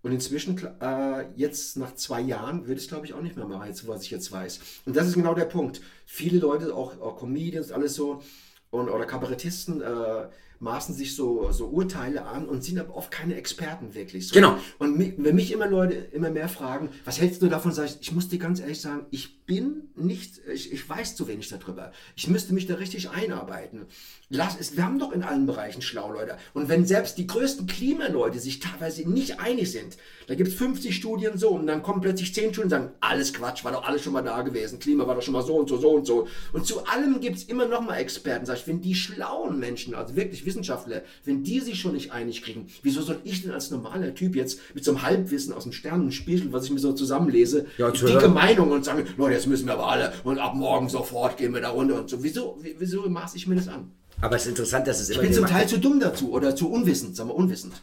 Und inzwischen, äh, jetzt nach zwei Jahren, würde ich glaube ich auch nicht mehr machen, jetzt, was ich jetzt weiß. Und das ist genau der Punkt. Viele Leute, auch, auch Comedians, alles so, und, oder Kabarettisten, äh, maßen sich so, so Urteile an und sind aber oft keine Experten wirklich. So. Genau. Und mi- wenn mich immer Leute immer mehr fragen, was hältst du davon, sage ich, ich muss dir ganz ehrlich sagen, ich bin nicht, ich, ich weiß zu wenig darüber. Ich müsste mich da richtig einarbeiten. Lass es, wir haben doch in allen Bereichen schlau Leute. Und wenn selbst die größten Klimaleute sich teilweise nicht einig sind, da gibt es 50 Studien so und dann kommen plötzlich 10 Studien und sagen, alles Quatsch, war doch alles schon mal da gewesen, Klima war doch schon mal so und so, so und so. Und zu allem gibt es immer noch mal Experten. Sag ich, wenn die schlauen Menschen, also wirklich Wissenschaftler, wenn die sich schon nicht einig kriegen, wieso soll ich denn als normaler Typ jetzt mit so einem Halbwissen aus dem Sternenspiegel, was ich mir so zusammenlese, Ja, dicke. Meinung und sagen, Leute, jetzt müssen wir aber alle und ab morgen sofort gehen wir da runter und so. Wieso, wie- wieso maße ich mir das an? Aber es ist interessant, dass es Ich immer bin zum Teil zu dumm dazu oder zu unwissend, sagen wir unwissend.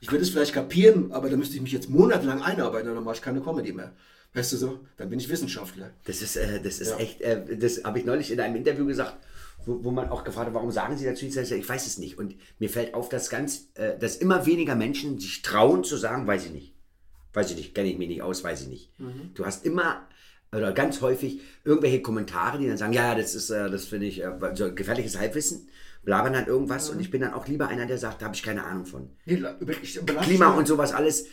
Ich würde es vielleicht kapieren, aber da müsste ich mich jetzt monatelang einarbeiten und dann mache ich keine Comedy mehr. Weißt du so? Dann bin ich Wissenschaftler. Das ist, äh, das ist Ja. echt, äh, das habe ich neulich in einem Interview gesagt, wo, wo man auch gefragt hat, warum sagen Sie dazu nichts? Ich weiß es nicht. Und mir fällt auf, dass ganz, äh, dass immer weniger Menschen sich trauen zu sagen, weiß ich nicht. Weiß ich nicht, kenne ich mich nicht aus, weiß ich nicht. Du hast immer oder ganz häufig irgendwelche Kommentare, die dann sagen, ja, das ist, äh, das finde ich, äh, so gefährliches Halbwissen, blabbern dann irgendwas und ich bin dann auch lieber einer, der sagt, da habe ich keine Ahnung von. Ich Klima und sowas alles.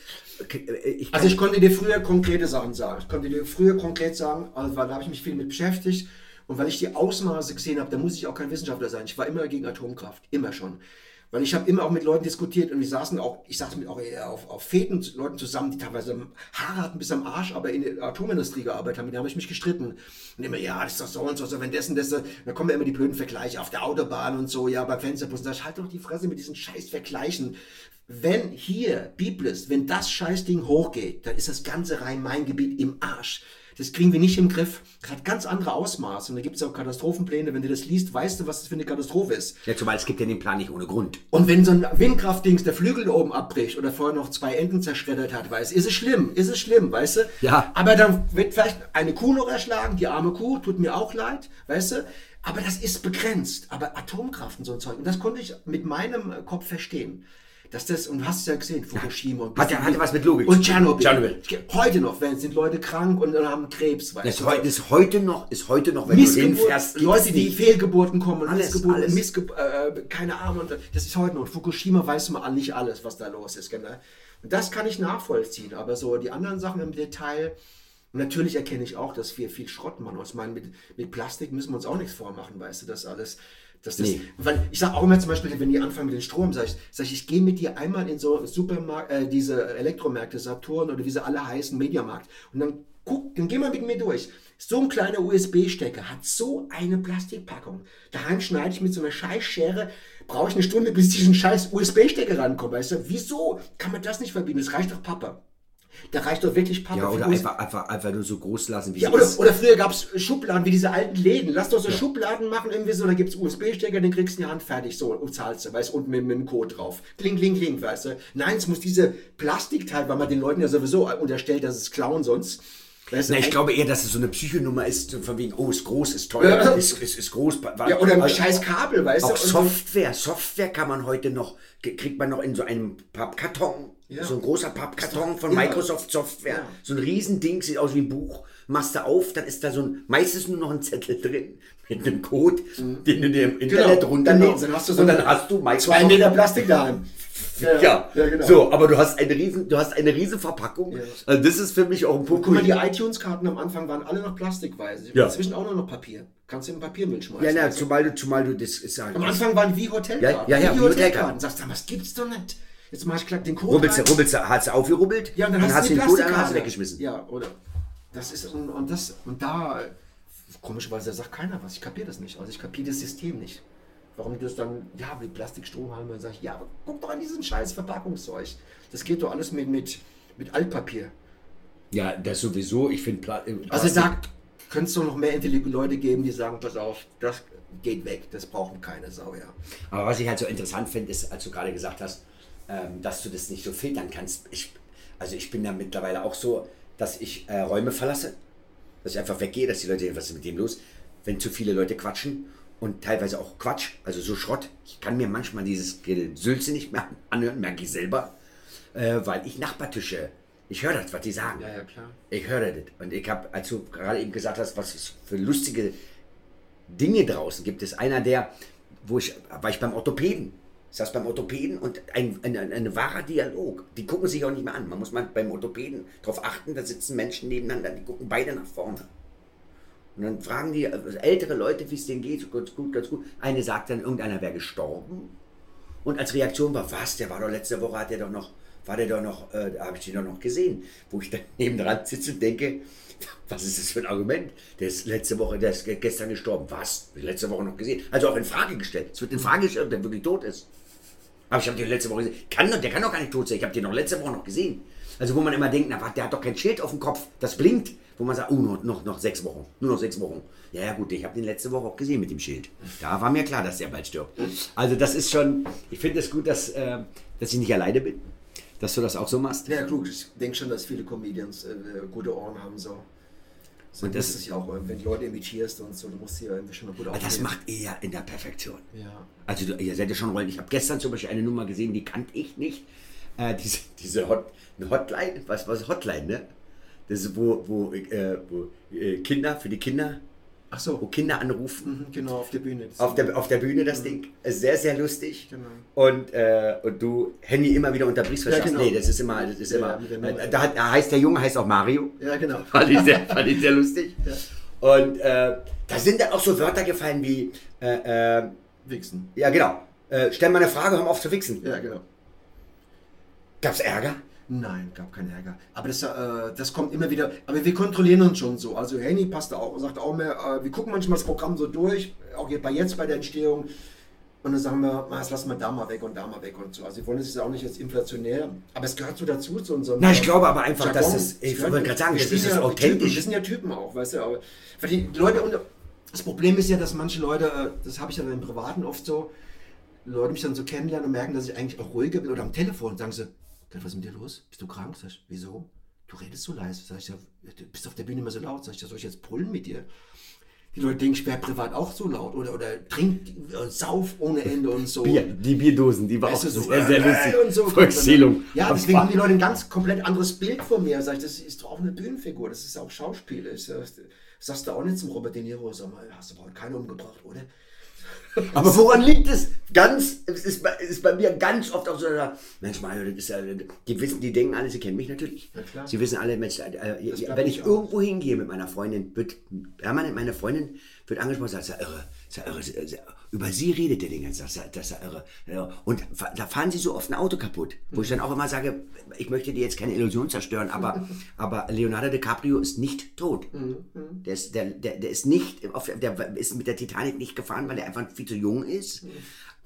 äh, Ich Also ich konnte dir früher konkrete Sachen sagen. Ich konnte dir früher konkret sagen, also da habe ich mich viel mit beschäftigt. Und weil ich die Ausmaße gesehen habe, da muss ich auch kein Wissenschaftler sein. Ich war immer gegen Atomkraft, immer schon. Weil ich habe immer auch mit Leuten diskutiert und wir saßen auch, ich saß mit auch auf, auf Feten Leuten zusammen, die teilweise Haare hatten bis am Arsch, aber in der Atomindustrie gearbeitet haben. Denen habe ich mich gestritten. Und immer, ja, das ist doch so und so, so wenn dessen, das, da kommen ja immer die blöden Vergleiche auf der Autobahn und so, ja, beim Fensterbus. Da halt doch die Fresse mit diesen scheiß Vergleichen. Wenn hier, Biblis, wenn das Scheißding hochgeht, dann ist das ganze Rhein-Main-Gebiet im Arsch. Das kriegen wir nicht im Griff. Das hat ganz andere Ausmaße. Und da gibt es auch Katastrophenpläne. Wenn du das liest, weißt du, was das für eine Katastrophe ist. ja, zumal es gibt ja den Plan nicht ohne Grund. Und wenn so ein Windkraftdings der Flügel oben abbricht oder vorher noch zwei Enten zerschreddert hat, weißt du, ist es schlimm, ist es schlimm, weißt du? Ja. Aber dann wird vielleicht eine Kuh noch erschlagen, die arme Kuh, tut mir auch leid, weißt du? Aber das ist begrenzt. Aber Atomkraft und so ein Zeug, und das konnte ich mit meinem Kopf verstehen. Dass das, und du hast es ja gesehen, Fukushima Hat ja- hat ja was mit Logik Und. Tschernobyl. Heute noch, wenn sind Leute krank und haben Krebs, weißt Das du? ist heute noch, ist heute noch, wenn du Missgeburt, hinfährst, gibt's Leute, die. Fehlgeburten kommen und Alles, Missgeburten, alles. Missge äh, keine Ahnung, und das ist heute noch. Fukushima weiß man nicht alles, was da los ist. Gell? Und das kann ich nachvollziehen, aber so die anderen Sachen im Detail, natürlich erkenne ich auch, dass wir viel Schrott machen. Ich meine, mit, mit Plastik müssen wir uns auch nichts vormachen, weißt du, das alles. Das, Nee. weil ich sage auch immer zum Beispiel, wenn die anfangen mit dem Strom, sage ich, sag ich, ich gehe mit dir einmal in so Supermarkt, äh, diese Elektromärkte, Saturn oder wie sie alle heißen, Mediamarkt. Und dann guck, dann geh mal mit mir durch. So ein kleiner USB-Stecker hat so eine Plastikpackung. Daheim schneide ich mit so einer Scheißschere, brauche ich eine Stunde, bis ich diesen scheiß USB-Stecker rankomme. Weißt du, wieso kann man das nicht verbieten? Das reicht doch Papa. Da reicht doch wirklich Papa. Ja, oder einfach, einfach, einfach nur so groß lassen, wie ja, oder, ist. oder früher gab es Schubladen wie diese alten Läden. Lass doch so Schubladen machen, irgendwie so, da gibt es USB-Stecker, den kriegst du in die Hand fertig, so, und zahlst du, weißt du, unten mit, mit dem Code drauf. Kling, kling, kling, weißt du. Nein, es muss diese Plastikteil, weil man den Leuten ja sowieso unterstellt, dass es klauen sonst. Weißt du, Na, ich glaube eher, dass es so eine Psychonummer ist, von wegen, oh, ist groß, ist teuer, Ja. ist, ist, ist groß. ja, oder ein Also, scheiß Kabel, weißt du. Auch und so- Software, Software kann man heute noch, kriegt man noch in so einem Pappkarton, Ja. so ein großer Pappkarton von Ja. Microsoft Software, Ja. so ein Riesending, sieht aus wie ein Buch, machst du auf, dann ist da so ein, meistens nur noch ein Zettel drin, mit einem Code, den du dir im Internet Genau. runterlädst, Dann hast du so und dann hast du Microsoft Zwei Meter Plastik daheim. ja, ja, genau. so, aber du hast eine riesen, du hast eine riesen Verpackung. Ja. Also das ist für mich auch ein Punkt. Guck mal, die iTunes-Karten am Anfang waren alle noch plastikweise. Ja. Inzwischen auch nur noch Papier. Kannst du in Papiermüll schmeißen. ja, na, Also, zumal du, zumal du das ist ja. am Anfang waren wie Hotelkarten. Ja, ja, ja, wie wie Hotelkarten. Hotelkarten. Sagst du, was gibt's doch nicht. Jetzt mach ich klack den Code rubbelst, rein. du- rubbelst, du- hast du aufgerubbelt? Ja, und dann, hast, du den Code hast du weggeschmissen. Ja, oder? Das ist und, und das und da komischerweise sagt keiner was. Ich kapiere das nicht. Also ich kapiere das System nicht. Warum das dann ja wie Plastikstrohhalme und sag ich, ja, aber guck doch an diesen scheiß Verpackungszeug. Das geht doch alles mit mit mit Altpapier. Ja, das sowieso. Ich finde. Also da könnte es doch noch mehr intelligente Leute geben, die sagen, pass auf, das geht weg, das brauchen keine Sau, ja. Aber was ich halt so interessant finde, ist, als du gerade gesagt hast, ähm, dass du das nicht so filtern kannst. Ich, also ich bin da mittlerweile auch so, dass ich äh, Räume verlasse, dass ich einfach weggehe, dass die Leute, was ist mit dem los? Wenn zu viele Leute quatschen und teilweise auch Quatsch, also so Schrott. Ich kann mir manchmal dieses Gesülze nicht mehr anhören, merke ich selber, äh, weil ich Nachbartische, ich höre das, was die sagen. Ja, ja, klar. Ich höre das. Und ich habe, als du gerade eben gesagt hast, was es für lustige Dinge draußen gibt, ist einer der, wo ich, war ich beim Orthopäden. Saß beim Orthopäden und ein, ein, ein, ein wahrer Dialog. Die gucken sich auch nicht mehr an. Man muss mal beim Orthopäden darauf achten, da sitzen Menschen nebeneinander, die gucken beide nach vorne. Und dann fragen die äh, ältere Leute, wie es denen geht, ganz gut, ganz gut. Eine sagt dann, irgendeiner wäre gestorben. Und als Reaktion war, was, der war doch letzte Woche, hat der doch noch, war der doch noch, äh, da habe ich den doch noch gesehen. Wo ich dann nebendran sitze und denke, was ist das für ein Argument? Der ist letzte Woche, der ist ge- gestern gestorben. Was? Letzte Woche noch gesehen. Also auch in Frage gestellt. Es wird in Frage gestellt, ob der wirklich tot ist. Aber ich habe den letzte Woche gesehen. Kann, der kann doch gar nicht tot sein. Ich habe den noch letzte Woche noch gesehen. Also wo man immer denkt, na, warte, der hat doch kein Schild auf dem Kopf. Das blinkt. Wo man sagt, oh, noch, noch, noch sechs Wochen. Nur noch sechs Wochen. Ja, ja, gut, ich habe den letzte Woche auch gesehen mit dem Schild. Da war mir klar, dass der bald stirbt. Also das ist schon, ich finde es gut, dass, äh, dass ich nicht alleine bin. Dass du das auch so machst. Ja, klug. Ich denke schon, dass viele Comedians äh, gute Ohren haben, so. So, Und das das- ist ja auch, wenn du Leute imitierst und so, du musst hier irgendwie schon eine gute Aber das aufnehmen. macht ihr ja in der Perfektion. Ja. Also du, ihr seid ja schon Rollen. Ich habe gestern zum Beispiel eine Nummer gesehen, die kannte ich nicht. Äh, diese diese Hot, Hotline, was was Hotline, ne? Das ist wo wo, äh, wo äh, Kinder für die Kinder, Ach wo so. Kinder anrufen. Mhm, Genau, auf der Bühne. Auf der, auf der Bühne das Ding. Ist sehr, sehr lustig. Genau. Und, äh, und du Handy immer wieder unterbrichst, weil Ja, genau. nee, das ist immer, das ist Ja, immer. äh, da, hat, heißt der Junge heißt auch Mario. ja, genau. Fand ich sehr, fand ich sehr lustig. Und äh, da sind dann auch so Wörter gefallen wie, äh, äh, Wichsen. ja genau, äh, stell mal eine Frage, hör mal auf zu wichsen. Ja, genau. Gab's Ärger? Nein, gab keinen Ärger. Aber das, äh, das kommt immer wieder. Aber wir kontrollieren uns schon so. Also Henny passt da auch, sagt auch mehr, äh, wir gucken manchmal das Programm so durch, auch hier bei jetzt bei der Entstehung. Und dann sagen wir, "Ma, das lassen wir da mal weg und da mal weg und so. Also wir wollen es jetzt auch nicht jetzt inflationär, aber es gehört so dazu zu unserem. Na, ich glaube aber einfach, Jargon. dass es, ich wollte gerade sagen, das ist ja authentisch. wir sind ja Typen auch, weißt du. Aber die Leute unter, das Problem ist ja, dass manche Leute, äh, das habe ich ja dann im Privaten oft so, Leute mich dann so kennenlernen und merken, dass ich eigentlich auch ruhiger bin oder am Telefon sagen sie, "Gott, was ist mit dir los? Bist du krank? Sag ich, wieso? Du redest so leise. Sag ich, du bist auf der Bühne immer so laut. Sag ich, soll ich jetzt brüllen mit dir? Die Leute denken, ich wäre privat auch so laut oder, oder trink, äh, sauf ohne Ende und so. Bier, die Bierdosen, die war Weißt auch so, sehr, sehr äh, lustig. und so. Volkszählung. Ja, deswegen haben die Leute ein ganz komplett anderes Bild von mir. Sag ich, das ist doch auch eine Bühnenfigur, das ist auch Schauspiel. Sag, sagst du auch nicht zum Robert De Niro, sag mal, hast du heute keinen umgebracht, oder? Aber woran liegt es? Ganz, es ist bei, ist bei mir ganz oft auch so, Mensch, Mario, das ist ja, die wissen, die denken alle, sie kennen mich natürlich. Ja. Sie wissen alle, Mensch, äh, äh, wenn ich ich irgendwo hingehe mit meiner Freundin, wird permanent meine Freundin wird angesprochen, sagt, ja irre, Über sie redet der den ganzen Tag. Das ist ja- irre. Und da fahren sie so oft ein Auto kaputt. Wo ich dann auch immer sage, ich möchte dir jetzt keine Illusion zerstören, aber, aber Leonardo DiCaprio ist nicht tot. Der ist, der, der, der ist nicht, der ist mit der Titanic nicht gefahren, weil er einfach viel zu jung ist.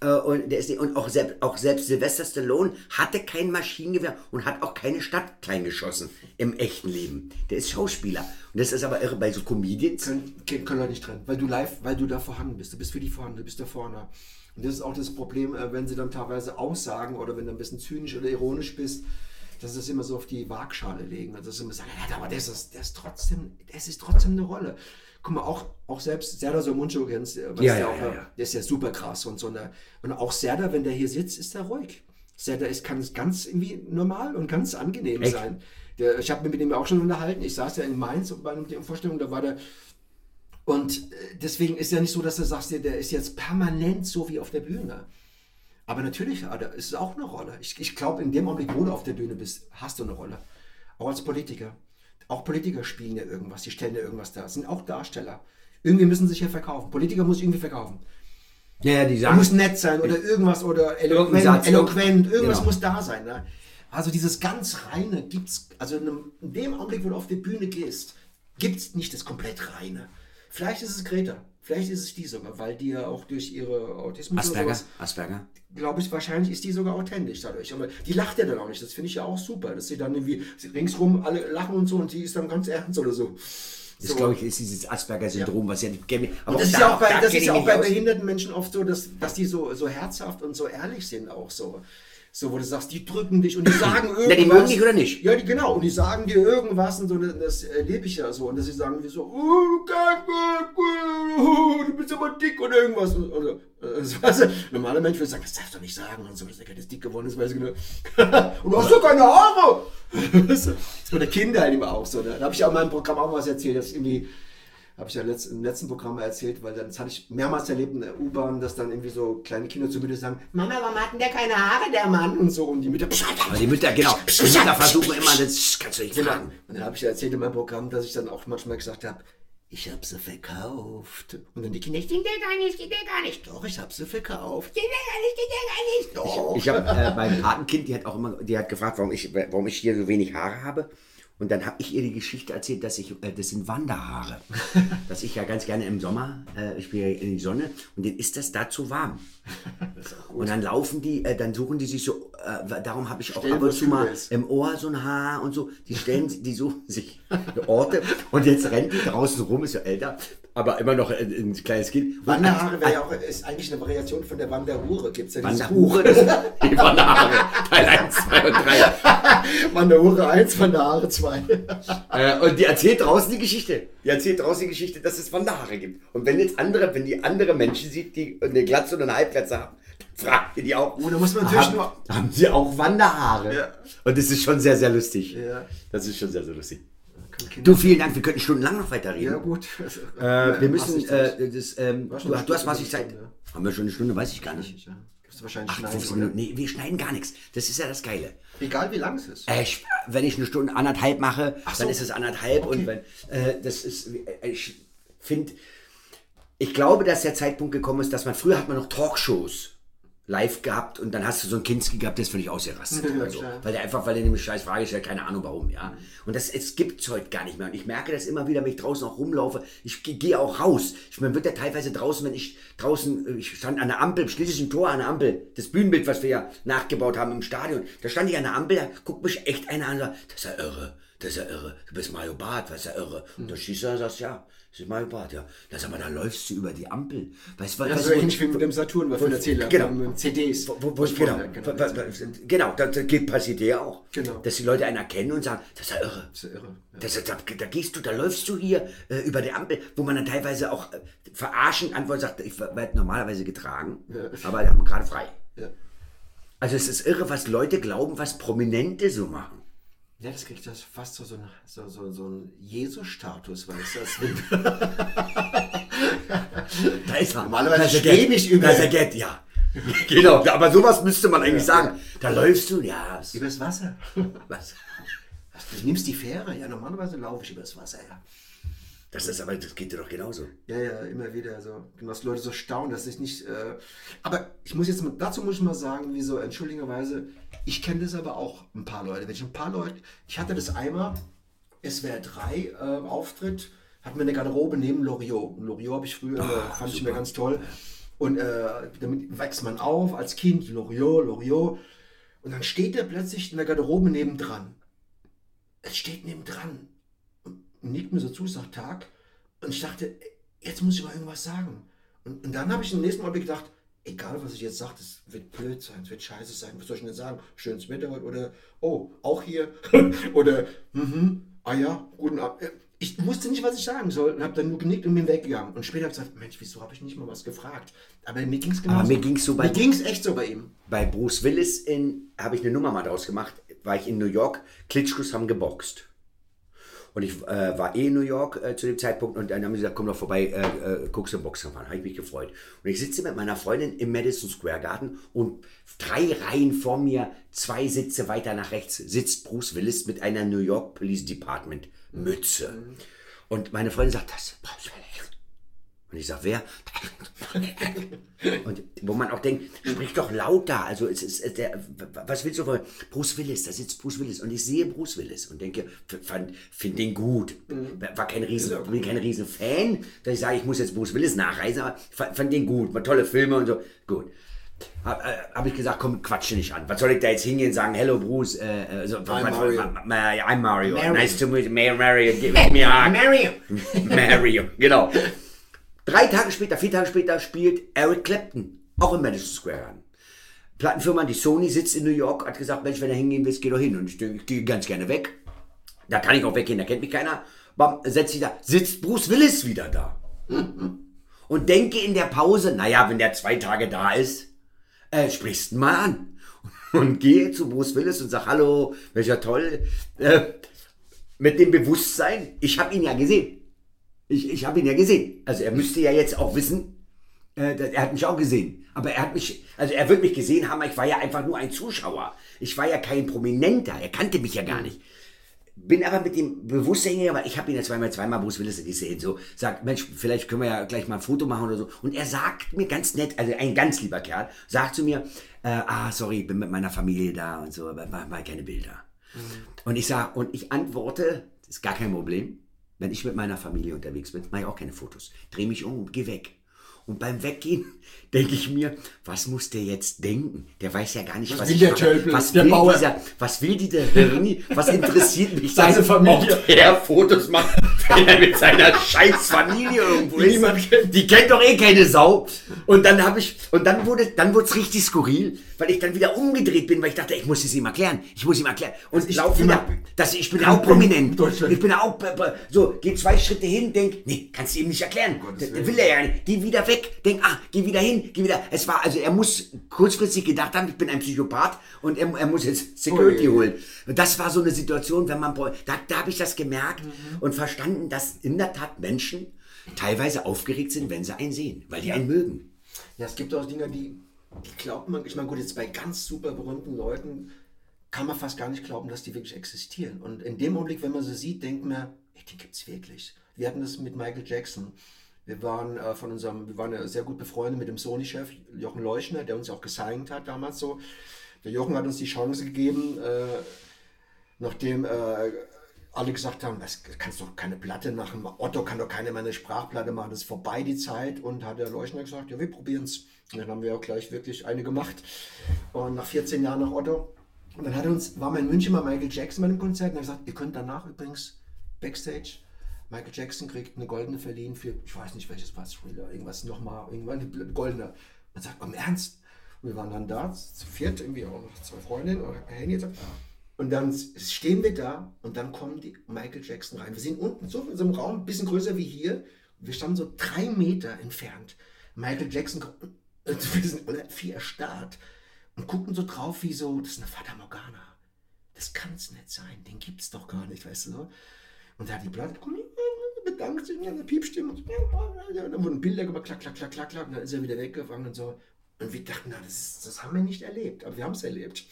Äh, Und, der ist und auch, selbst, auch selbst Sylvester Stallone hatte kein Maschinengewehr und hat auch keine Stadt klein geschossen im echten Leben. Der ist Schauspieler. Und das ist aber irre bei so Comedians. können, können Leute nicht trennen, weil du live, weil du da vorhanden bist. Du bist für die vorhanden, du bist da vorne. Und das ist auch das Problem, äh, wenn sie dann teilweise aussagen oder wenn du ein bisschen zynisch oder ironisch bist, dass sie das immer so auf die Waagschale legen. Also dass sie immer sagen, ja, aber das ist, das ist trotzdem, das ist trotzdem eine Rolle. Guck mal, auch, auch selbst Serdar Somuncu kennst weißt Ja, ja, ja, äh, ja. der ist ja super krass und so eine, und auch Serdar, wenn der hier sitzt, ist er ruhig. Serdar ist, kann ganz irgendwie normal und ganz angenehm Echt? sein. Der, ich habe mich mit ihm auch schon unterhalten. Ich saß ja in Mainz bei einer Vorstellung, da war der und äh, deswegen ist ja nicht so, dass du sagst, der, ist jetzt permanent so wie auf der Bühne. Aber natürlich da ist es auch eine Rolle. Ich, ich glaube, in dem Augenblick, wo du auf der Bühne bist, hast du eine Rolle. Auch als Politiker. Auch Politiker spielen ja irgendwas, die stellen ja irgendwas dar. Das sind auch Darsteller. Irgendwie müssen sie sich ja verkaufen. Politiker muss irgendwie verkaufen. Ja, ja, die sagen. muss nett sein oder irgendwas oder eloquent, Satz, eloquent irgendwas genau. muss da sein. Ne? Also dieses ganz reine gibt's, also in, einem, in dem Augenblick, wo du auf die Bühne gehst, gibt's nicht das komplett reine. Vielleicht ist es Greta, vielleicht ist es die sogar, weil die ja auch durch ihre Autismus Asperger, sowas, Asperger. glaube ich, wahrscheinlich ist die sogar authentisch dadurch. Aber die lacht ja dann auch nicht. Das finde ich ja auch super, dass sie dann irgendwie ringsrum alle lachen und so und die ist dann ganz ernst oder so. Das So. glaube ich, ist dieses Asperger-Syndrom, was ja Aber Und das ist ja auch bei, da das ist ja auch bei behinderten Menschen oft so, dass, dass die so, so herzhaft und so ehrlich sind auch so. So, wo du sagst, die drücken dich und die sagen irgendwas. Na, die mögen dich oder nicht? Ja, die, genau. Und die sagen dir irgendwas und so, das, das erlebe ich ja so. Und dass sie sagen wie so, oh, du du bist aber dick oder irgendwas. Und, und, und, das, weißt du, normaler Mensch würde sagen, das darfst du nicht sagen und so, dass der ist dick geworden ist, weiß ich genau. und du hast doch keine Haare. Weißt du? Oder Kinder halt immer auch so. Ne? Da habe ich auch in meinem Programm auch was erzählt, dass irgendwie habe ich ja letzt, im letzten Programm erzählt, weil dann, das hatte ich mehrmals erlebt in der U-Bahn, dass dann irgendwie so kleine Kinder zu mir sagen, Mama, warum hat denn der keine Haare, der Mann? Und so, und die Mütter, Aber die Mütter, genau. Die Mütter versuchen immer, das kannst du nicht fragen. Und dann habe ich ja erzählt in meinem Programm, dass ich dann auch manchmal gesagt habe, ich habe sie verkauft. Und dann die Kinder, stimmt ja gar nicht, stimmt ja gar nicht. Doch, ich habe sie verkauft. Stimmt ja gar nicht, stimmt ja gar nicht. Doch. Ich habe äh, beim Patenkind, die hat auch immer, die hat gefragt, warum ich, warum ich hier so wenig Haare habe. Und dann habe ich ihr die Geschichte erzählt, dass ich, äh, das sind Wanderhaare. dass ich ja ganz gerne im Sommer, äh, ich bin ja in die Sonne und denen ist das da zu warm. Und dann laufen die, äh, dann suchen die sich so, äh, darum habe ich auch ab und zu mal ist. im Ohr so ein Haar und so. Die stellen, die suchen sich Orte und jetzt rennt die draußen rum, ist ja älter, aber immer noch ein, ein kleines Kind. Wanderhaare wäre ja auch, ist eigentlich eine Variation von der Wanderhure. Gibt es ja Wanderhure, das, die Wanderhaare, Teil 1, 2 und 3. Buch. Wanderhure 1, Wanderhaare 2. Äh, und die erzählt draußen die Geschichte. Die erzählt draußen die Geschichte, dass es Wanderhaare gibt. Und wenn jetzt andere, wenn die andere Menschen sieht, die eine Glatze oder eine Halbglatze haben, fragt ihr die auch. Oh, da muss man natürlich haben, nur- haben sie auch Wanderhaare? Ja. Und das ist schon sehr, sehr lustig. Ja. Das ist schon sehr, sehr lustig. Du, vielen Dank. Wir könnten stundenlang noch weiterreden. Ja, gut. Äh, wir müssen, äh, das, ähm, du, du hast massig Zeit. Stunde. Haben wir schon eine Stunde? Weiß ich gar nicht. Ja. Du wahrscheinlich Ach, schneiden, 15 oder? Nee, wir schneiden gar nichts. Das ist ja das Geile. Egal wie lang es ist. Äh, ich, wenn ich eine Stunde anderthalb mache, so. dann ist es anderthalb Okay. und wenn äh, das ist, äh, ich finde, ich glaube, dass der Zeitpunkt gekommen ist, dass man früher hat man noch Talkshows live gehabt und dann hast du so einen Kinski gehabt, der ist völlig ausgerastet. Ja, oder so. klar. Weil der einfach, weil er nämlich scheiß Frage stellt, keine Ahnung warum, ja. Und das es gibt's heute gar nicht mehr. Und ich merke das immer wieder, wenn ich draußen auch rumlaufe. Ich ge- gehe auch raus. Ich, man wird ja teilweise draußen, wenn ich draußen, äh, ich stand an der Ampel, im schlesischen Tor an der Ampel, das Bühnenbild, was wir ja nachgebaut haben im Stadion, da stand ich an der Ampel, da guckt mich echt einer an und sagt, das ist ja irre. Das ist ja irre. Du bist Mario Barth, was ist ja irre. Und da schießt er und sagt, ja, das ist Mario Barth, ja. Da sag mal, da läufst du über die Ampel. Weißt du, was Ja, was- so ähnlich wie mit dem Saturn, was wir erzählt haben, Genau. mit dem CDs. wo, wo, wo, Was genau, genau, genau, das, das geht, passiert ja auch. Genau. Dass die Leute einen erkennen und sagen, das ist ja irre. Das ist ja irre. Ja. Das, da, da gehst du, da läufst du hier äh, über die Ampel, wo man dann teilweise auch äh, verarschend antwortet, sagt, ich werde normalerweise getragen, aber wir haben gerade frei. Ja. Also es ist irre, was Leute glauben, was Prominente so machen. Ja, das kriegt das fast so, so, ein- so, so, so einen Jesus-Status, weißt du? Das Da ist er. Normalerweise Da ist er schwebe Geld. ich über- Da ist er Geld, ja. genau, aber sowas müsste man eigentlich sagen. Da läufst du, ja. Übers Wasser. Was? Du nimmst die Fähre, ja, normalerweise laufe ich übers Wasser, ja. Das ist aber, das geht dir doch genauso. Ja, ja, immer wieder so. Dass Leute so staunen, dass ich nicht. Äh, aber ich muss jetzt mal, dazu muss ich mal sagen, wie so, entschuldigenderweise, ich kenne das aber auch ein paar Leute. Wenn ich ein paar Leute, ich hatte das einmal, SWR 3 äh, Auftritt, hatten wir eine Garderobe neben Loriot. Loriot habe ich früher, äh, fand ich mir ganz toll. Und äh, damit wächst man auf als Kind, Loriot, Loriot. Und dann steht er plötzlich in der Garderobe nebendran. Es steht nebendran und nickt mir so zu, sagt Tag. Und ich dachte, jetzt muss ich mal irgendwas sagen. Und, und dann habe ich im nächsten Mal gedacht, egal was ich jetzt sage, das wird blöd sein, es wird scheiße sein. Was soll ich denn sagen? Schönes Wetter heute oder, oh, auch hier. oder, mhm, ah ja, guten Abend. Ich wusste nicht, was ich sagen soll und habe dann nur genickt und bin weggegangen. Und später habe ich gesagt, Mensch, wieso habe ich nicht mal was gefragt? Aber mir ging es genau Aber mir ging's so bei- Mir ging es echt so bei ihm. Bei Bruce Willis in, habe ich eine Nummer mal draus gemacht, war ich in New York, Klitschkos haben geboxt. Und ich äh, war eh in New York äh, zu dem Zeitpunkt und dann haben sie gesagt, komm doch vorbei, äh, äh, guckst du Boxen fahren. Habe ich mich gefreut. Und ich sitze mit meiner Freundin im Madison Square Garden und drei Reihen vor mir, zwei Sitze weiter nach rechts, sitzt Bruce Willis mit einer New York Police Department Mütze. Und meine Freundin sagt, das ist Bruce Willis. Und ich sage, wer? Und wo man auch denkt, sprich doch lauter. Also es ist äh, der, was willst du von Bruce Willis? Da sitzt Bruce Willis und ich sehe Bruce Willis und denke, finde den gut. War kein riesen, bin kein riesen Fan, dass ich sage, ich muss jetzt Bruce Willis nachreisen, aber fand, den gut, war tolle Filme und so. Gut. Habe hab ich gesagt, komm, quatsche nicht an. Was soll ich da jetzt hingehen und sagen, hello Bruce, äh, äh, so, I'm Mario. I'm Mario. Mario. Nice to meet you, Mario. Give me a hug. Mario. Mario, genau. Drei Tage später, vier Tage später spielt Eric Clapton, auch im Madison Square Garden. Plattenfirma, die Sony sitzt in New York, hat gesagt, Mensch, wenn du hingehen willst, geh doch hin. Und ich, ich gehe ganz gerne weg. Da kann ich auch weggehen, da kennt mich keiner. Bam, setzt sich da, sitzt Bruce Willis wieder da. Und denke in der Pause, naja, wenn der zwei Tage da ist, äh, sprichst ihn mal an. Und gehe zu Bruce Willis und sag, hallo, welcher toll. Äh, mit dem Bewusstsein, ich habe ihn ja gesehen. Ich, ich habe ihn ja gesehen. Also er müsste ja jetzt auch wissen, äh, er hat mich auch gesehen. Aber er hat mich, also er wird mich gesehen haben, ich war ja einfach nur ein Zuschauer. Ich war ja kein Prominenter, er kannte mich ja gar nicht. Bin aber mit dem Bewusstsein hingegangen, weil ich habe ihn ja zweimal, zweimal Bruce Willis gesehen, so, sagt, Mensch, vielleicht können wir ja gleich mal ein Foto machen oder so. Und er sagt mir ganz nett, also ein ganz lieber Kerl, sagt zu mir, äh, ah, sorry, bin mit meiner Familie da und so, aber mach mal keine Bilder. Und ich sage, und ich antworte, das ist gar kein Problem. Wenn ich mit meiner Familie unterwegs bin, mache ich auch keine Fotos. Dreh mich um und geh weg. Und beim Weggehen denke ich mir, was muss der jetzt denken? Der weiß ja gar nicht, was, will ich der mache. Tölpel, Was der will Bauer? dieser, was will dieser Hirni? Was interessiert mich Seine sein, Familie. ob der Fotos macht, wenn er mit seiner scheiß Familie irgendwo Die ist? niemand kennt. Die kennt doch eh keine Sau. Und dann habe ich, und dann wurde, dann wurde es richtig skurril, weil ich dann wieder umgedreht bin, weil ich dachte, ich muss es ihm erklären. Ich muss ihm erklären. Und ich laufe wieder, dass ich bin ja auch prominent. Ich bin ja auch, so, geh zwei Schritte hin, denk, nee, kannst du ihm nicht erklären. Das will er ja nicht. Geh wieder weg, denk, ah, geh wieder hin, geh wieder. Es war, also er muss kurzfristig gedacht haben, ich bin ein Psychopath und er, er muss jetzt Security Ui. holen. Und das war so eine Situation, wenn man, da, da habe ich das gemerkt und verstanden, dass in der Tat Menschen teilweise aufgeregt sind, wenn sie einen sehen, weil die einen mögen. Ja, es gibt auch Dinge, die, die glaubt man, ich meine, gut, jetzt bei ganz super berühmten Leuten kann man fast gar nicht glauben, dass die wirklich existieren. Und in dem Augenblick, wenn man sie sieht, denkt man, ey, die gibt's wirklich. Wir hatten das mit Michael Jackson. Wir waren äh, von unserem, wir waren sehr gut befreundet mit dem Sony-Chef Jochen Leuchner, der uns auch gesigned hat damals so. Der Jochen hat uns die Chance gegeben, äh, nachdem äh, alle gesagt haben, das kannst doch keine Platte machen, Otto kann doch keine mehr eine Sprachplatte machen, das ist vorbei die Zeit. Und hat der Leuchner gesagt, ja, wir probieren es. Und dann haben wir auch gleich wirklich eine gemacht. Und nach 14 Jahren nach Otto. Und dann hat uns, war mal in München mal Michael Jackson bei einem Konzert und er hat gesagt, ihr könnt danach übrigens Backstage, Michael Jackson kriegt eine goldene verliehen für, ich weiß nicht welches war, Thriller, irgendwas nochmal, irgendwann eine goldene. Man sagt, im Ernst? Und wir waren dann da, zu viert, irgendwie auch noch zwei Freundinnen und so. Und dann stehen wir da und dann kommen die Michael Jackson rein. Wir sind unten so in so einem Raum, ein bisschen größer wie hier. Wir standen so drei Meter entfernt. Michael Jackson kommt und wir sind alle vier erstarrt und gucken so drauf wie so, das ist eine Fata Morgana. Das kann es nicht sein, den gibt es doch gar nicht, weißt du so. Und da hat die komm, bedankt sich, eine Piepstimme. Und so, ja, und dann wurden Bilder gemacht, klack, klack, klack, klack, klack. Und dann ist er wieder weggefangen und so. Und wir dachten, na, das, ist, das haben wir nicht erlebt, aber wir haben es erlebt.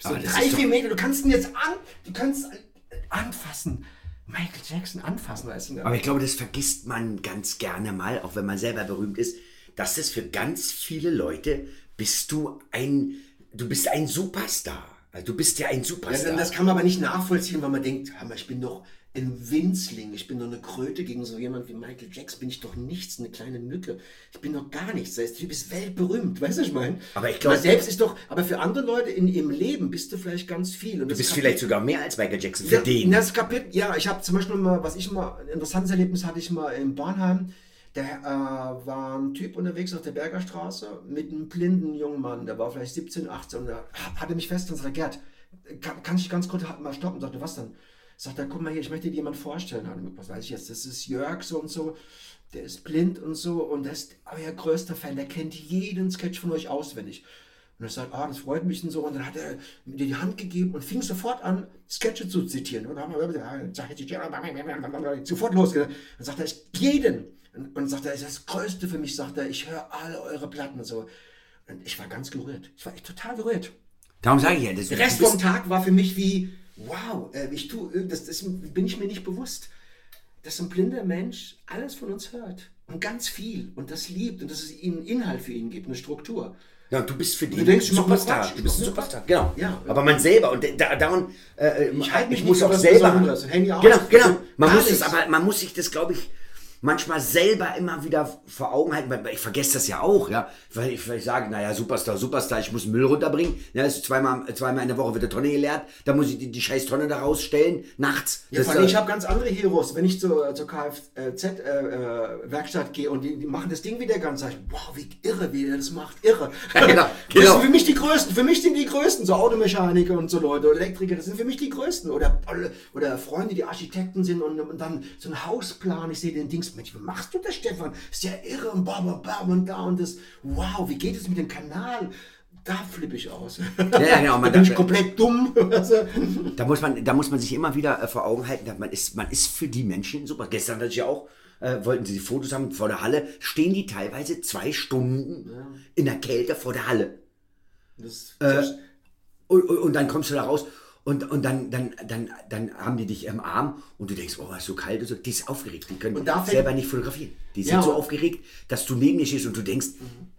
So Aber drei, vier Meter, du kannst ihn jetzt an, du kannst anfassen. Michael Jackson anfassen, weißt du? Aber ich glaube, das vergisst man ganz gerne mal, auch wenn man selber berühmt ist, dass das für ganz viele Leute bist du ein, du bist ein Superstar. Also du bist ja ein Ja, Superstar. das kann man aber nicht nachvollziehen, weil man denkt, ich bin doch ein Winzling, ich bin doch eine Kröte gegen so jemand wie Michael Jackson, bin ich doch nichts, eine kleine Mücke. Ich bin doch gar nichts. Der Typ ist weltberühmt, weißt du, was ich meine? Aber ich glaub- Man selbst ist doch, aber für andere Leute in ihrem Leben bist du vielleicht ganz viel. Und du bist vielleicht sogar mehr als Michael Jackson für ja, den. Das Kapitel, ja, ich habe zum Beispiel mal, was ich mal, ein interessantes Erlebnis hatte ich mal in Bornheim. Da äh, war ein Typ unterwegs auf der Bergerstraße mit einem blinden jungen Mann, der war vielleicht 17, 18 und da hatte mich fest und sagte, Gerd, kann, kann ich ganz kurz mal stoppen? Sagte, was denn? Sagt er, guck mal hier, ich möchte dir jemanden vorstellen. Mir, was weiß ich jetzt, das ist Jörg so und so, der ist blind und so und das ist euer größter Fan, der kennt jeden Sketch von euch auswendig. Und er sagt, ah, das freut mich und so. Und dann hat er mir die Hand gegeben und fing sofort an, Sketche zu zitieren. Und dann haben wir sofort losgegangen. Dann sagt er, ich jeden. Und, und sagt er, das ist das Größte für mich, sagt er, ich höre alle eure Platten und so. Und ich war ganz gerührt. Ich war echt total gerührt. Darum sage ich ja, das Der Rest vom Tag war für mich wie, wow, äh, ich tu, äh, das, das bin ich mir nicht bewusst, dass ein blinder Mensch alles von uns hört und ganz viel und das liebt und dass es ihnen Inhalt für ihn gibt, eine Struktur. Ja, du bist für die Du denkst, Superstar. Quatsch, Du bist ein Superstar, genau. Ja. Aber man selber, und da, darum, äh, ich, ich muss auch selber. Genau, genau. Man Gar muss es, nichts. aber man muss sich das, glaube ich, manchmal selber immer wieder vor Augen halten, weil ich vergesse das ja auch, ja, weil ich, weil ich sage, naja, Superstar, Superstar, ich muss Müll runterbringen, ja, ist zweimal, zweimal in der Woche wird die Tonne geleert, da muss ich die, die scheiß Tonne da rausstellen, nachts. Ja, Das, äh, ich habe ganz andere Heroes. Wenn ich zur, zur Kfz-Werkstatt gehe und die, die machen das Ding wieder ganz, sag ich, wow, wie irre, wie er das macht, irre. Ja, genau, Das genau. sind für mich die Größten. Für mich sind die Größten, so Automechaniker und so Leute, oder Elektriker, das sind für mich die Größten. Oder, oder Freunde, die Architekten sind und, und dann so ein Hausplan, ich sehe den Dings, Mensch, wie machst du das, Stefan? Ist ja irre und bam, bam, bam und da und das, wow, wie geht es mit dem Kanal? Da flippe ich aus. ja, genau, da man bin ich komplett dumm. Da muss man, da muss man sich immer wieder äh, vor Augen halten, dass man ist, man ist für die Menschen super. Gestern hatte ich ja auch, äh, wollten sie die Fotos haben vor der Halle, stehen die teilweise zwei Stunden in der Kälte vor der Halle. Äh, und, und, und dann kommst du da raus und, und dann, dann, dann, dann haben die dich im Arm und du denkst, oh, ist so kalt und so. Die ist aufgeregt. Die können selber nicht fotografieren. Die sind Ja. so aufgeregt, dass du neben dir stehst und du denkst,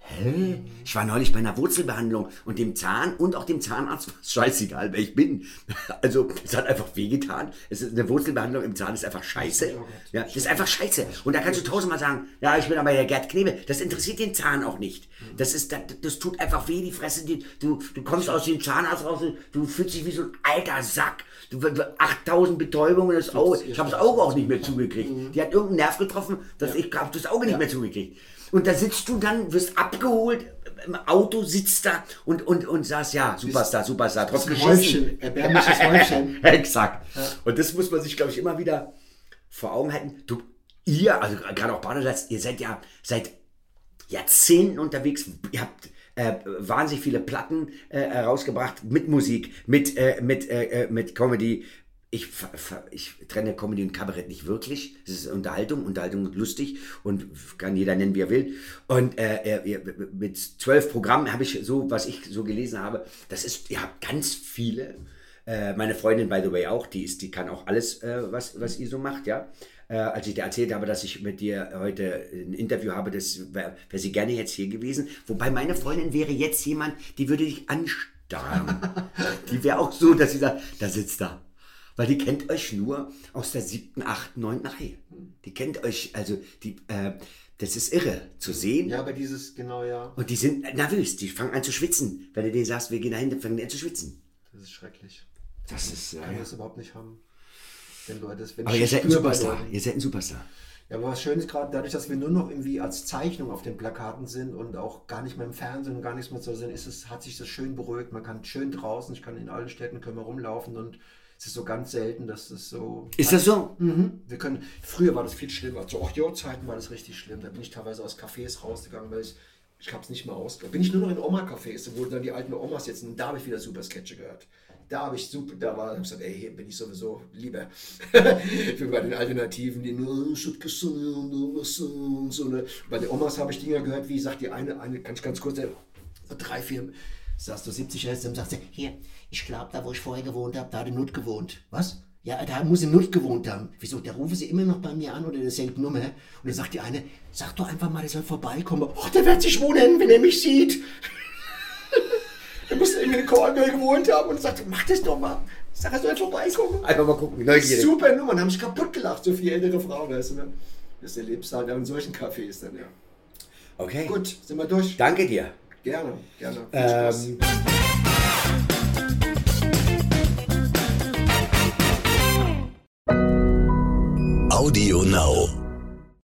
hä? Ich war neulich bei einer Wurzelbehandlung und dem Zahn und auch dem Zahnarzt war es scheißegal, wer ich bin. Also, es hat einfach wehgetan. Es ist eine Wurzelbehandlung im Zahn ist einfach scheiße. Ja, das ist einfach scheiße. Und da kannst du tausendmal sagen, ja, ich bin aber der Gerd Knebel. Das interessiert den Zahn auch nicht. Das ist, das, das tut einfach weh, die Fresse. Die, du, du kommst aus dem Zahnarzt raus du fühlst dich wie so ein alter Sack. Du, du 8000 Betäubungen, das Auge. Ich habe das Auge auch nicht mehr zugekriegt. Die hat irgendeinen Nerv getroffen, dass ich habe das Auge nicht mehr zugekriegt. Und da sitzt du dann, wirst abgeholt, im Auto sitzt da und, und, und sagst, ja, Superstar, Superstar, trotz Häufchen, erbärmliches Häufchen. Exakt. Und das muss man sich, glaube ich, immer wieder vor Augen halten. Du, ihr, also gerade auch Badesalz, ihr seid ja seit Jahrzehnten unterwegs. Ihr habt äh, wahnsinnig viele Platten äh, herausgebracht mit Musik, mit, äh, mit, äh, äh, mit Comedy. Ich, ich trenne Comedy und Kabarett nicht wirklich. Es ist Unterhaltung, Unterhaltung ist lustig und kann jeder nennen, wie er will. Und äh, mit zwölf Programmen habe ich so, was ich so gelesen habe, das ist, ihr habt ganz viele. Äh, meine Freundin, by the way, auch, die ist, die kann auch alles, äh, was, was ihr so macht, ja. Äh, als ich dir erzählt habe, dass ich mit dir heute ein Interview habe, das wäre wär sie gerne jetzt hier gewesen. Wobei meine Freundin wäre jetzt jemand, die würde dich anstarren. die wäre auch so, dass sie sagt, da sitzt da. Weil die kennt euch nur aus der siebten, achten, neunten Reihe. Die kennt euch, also die, äh, das ist irre zu sehen. Ja, aber dieses, genau, ja. Und die sind nervös, die fangen an zu schwitzen. Wenn du denen sagst, wir gehen dahin, dann fangen die an zu schwitzen. Das ist schrecklich. Das ist, Ich kann das überhaupt nicht haben. Wenn Leute das, wenn aber ich ihr seid ein Superstar. Ihr seid ein Superstar. Ja, aber was schön ist gerade dadurch, dass wir nur noch irgendwie als Zeichnung auf den Plakaten sind und auch gar nicht mehr im Fernsehen und gar nichts mehr zu sehen, ist es, hat sich das schön beruhigt. Man kann schön draußen, ich kann in allen Städten können wir rumlaufen und es ist so ganz selten, dass das so. Ist das so? Mhm. Wir können, früher war das viel schlimmer. Zu Ochio-Zeiten war das richtig schlimm. Da bin ich teilweise aus Cafés rausgegangen, weil ich, ich habe es nicht mehr ausgegangen. Bin ich nur noch in Oma-Cafés, wo dann die alten Omas sitzen und da habe ich wieder super Sketche gehört. Da habe ich super, da war, ich gesagt, ey, hier bin ich sowieso lieber. Für bei den Alternativen, die nur, so. Ne? Bei den Omas habe ich Dinge gehört, wie sagt die eine, eine ganz, ganz kurz, so drei, vier, sagst du 70 Jahre, dann sagt sie, Hier, ich glaube, da wo ich vorher gewohnt habe, da hat die Nut gewohnt. was? Ja, da muss sie nicht gewohnt haben. Wieso? Da rufen sie immer noch bei mir an oder derselben Nummer. Und dann sagt die eine, sag doch einfach mal, der soll vorbeikommen. Ach, der wird sich wundern, wenn er mich sieht. er muss irgendwie eine Cornwall gewohnt haben und sagt, mach das doch mal. Sag, er soll vorbeikommen. Einfach mal gucken, neugierig. Super Nummer, haben sich kaputt gelacht, so viele ältere Frauen. Weißt du, ne? Das erlebst du halt in solchen Cafés dann, ja. Okay. Gut, sind wir durch? Danke dir. Gerne, gerne. Viel Spaß. Ähm, Audio Now.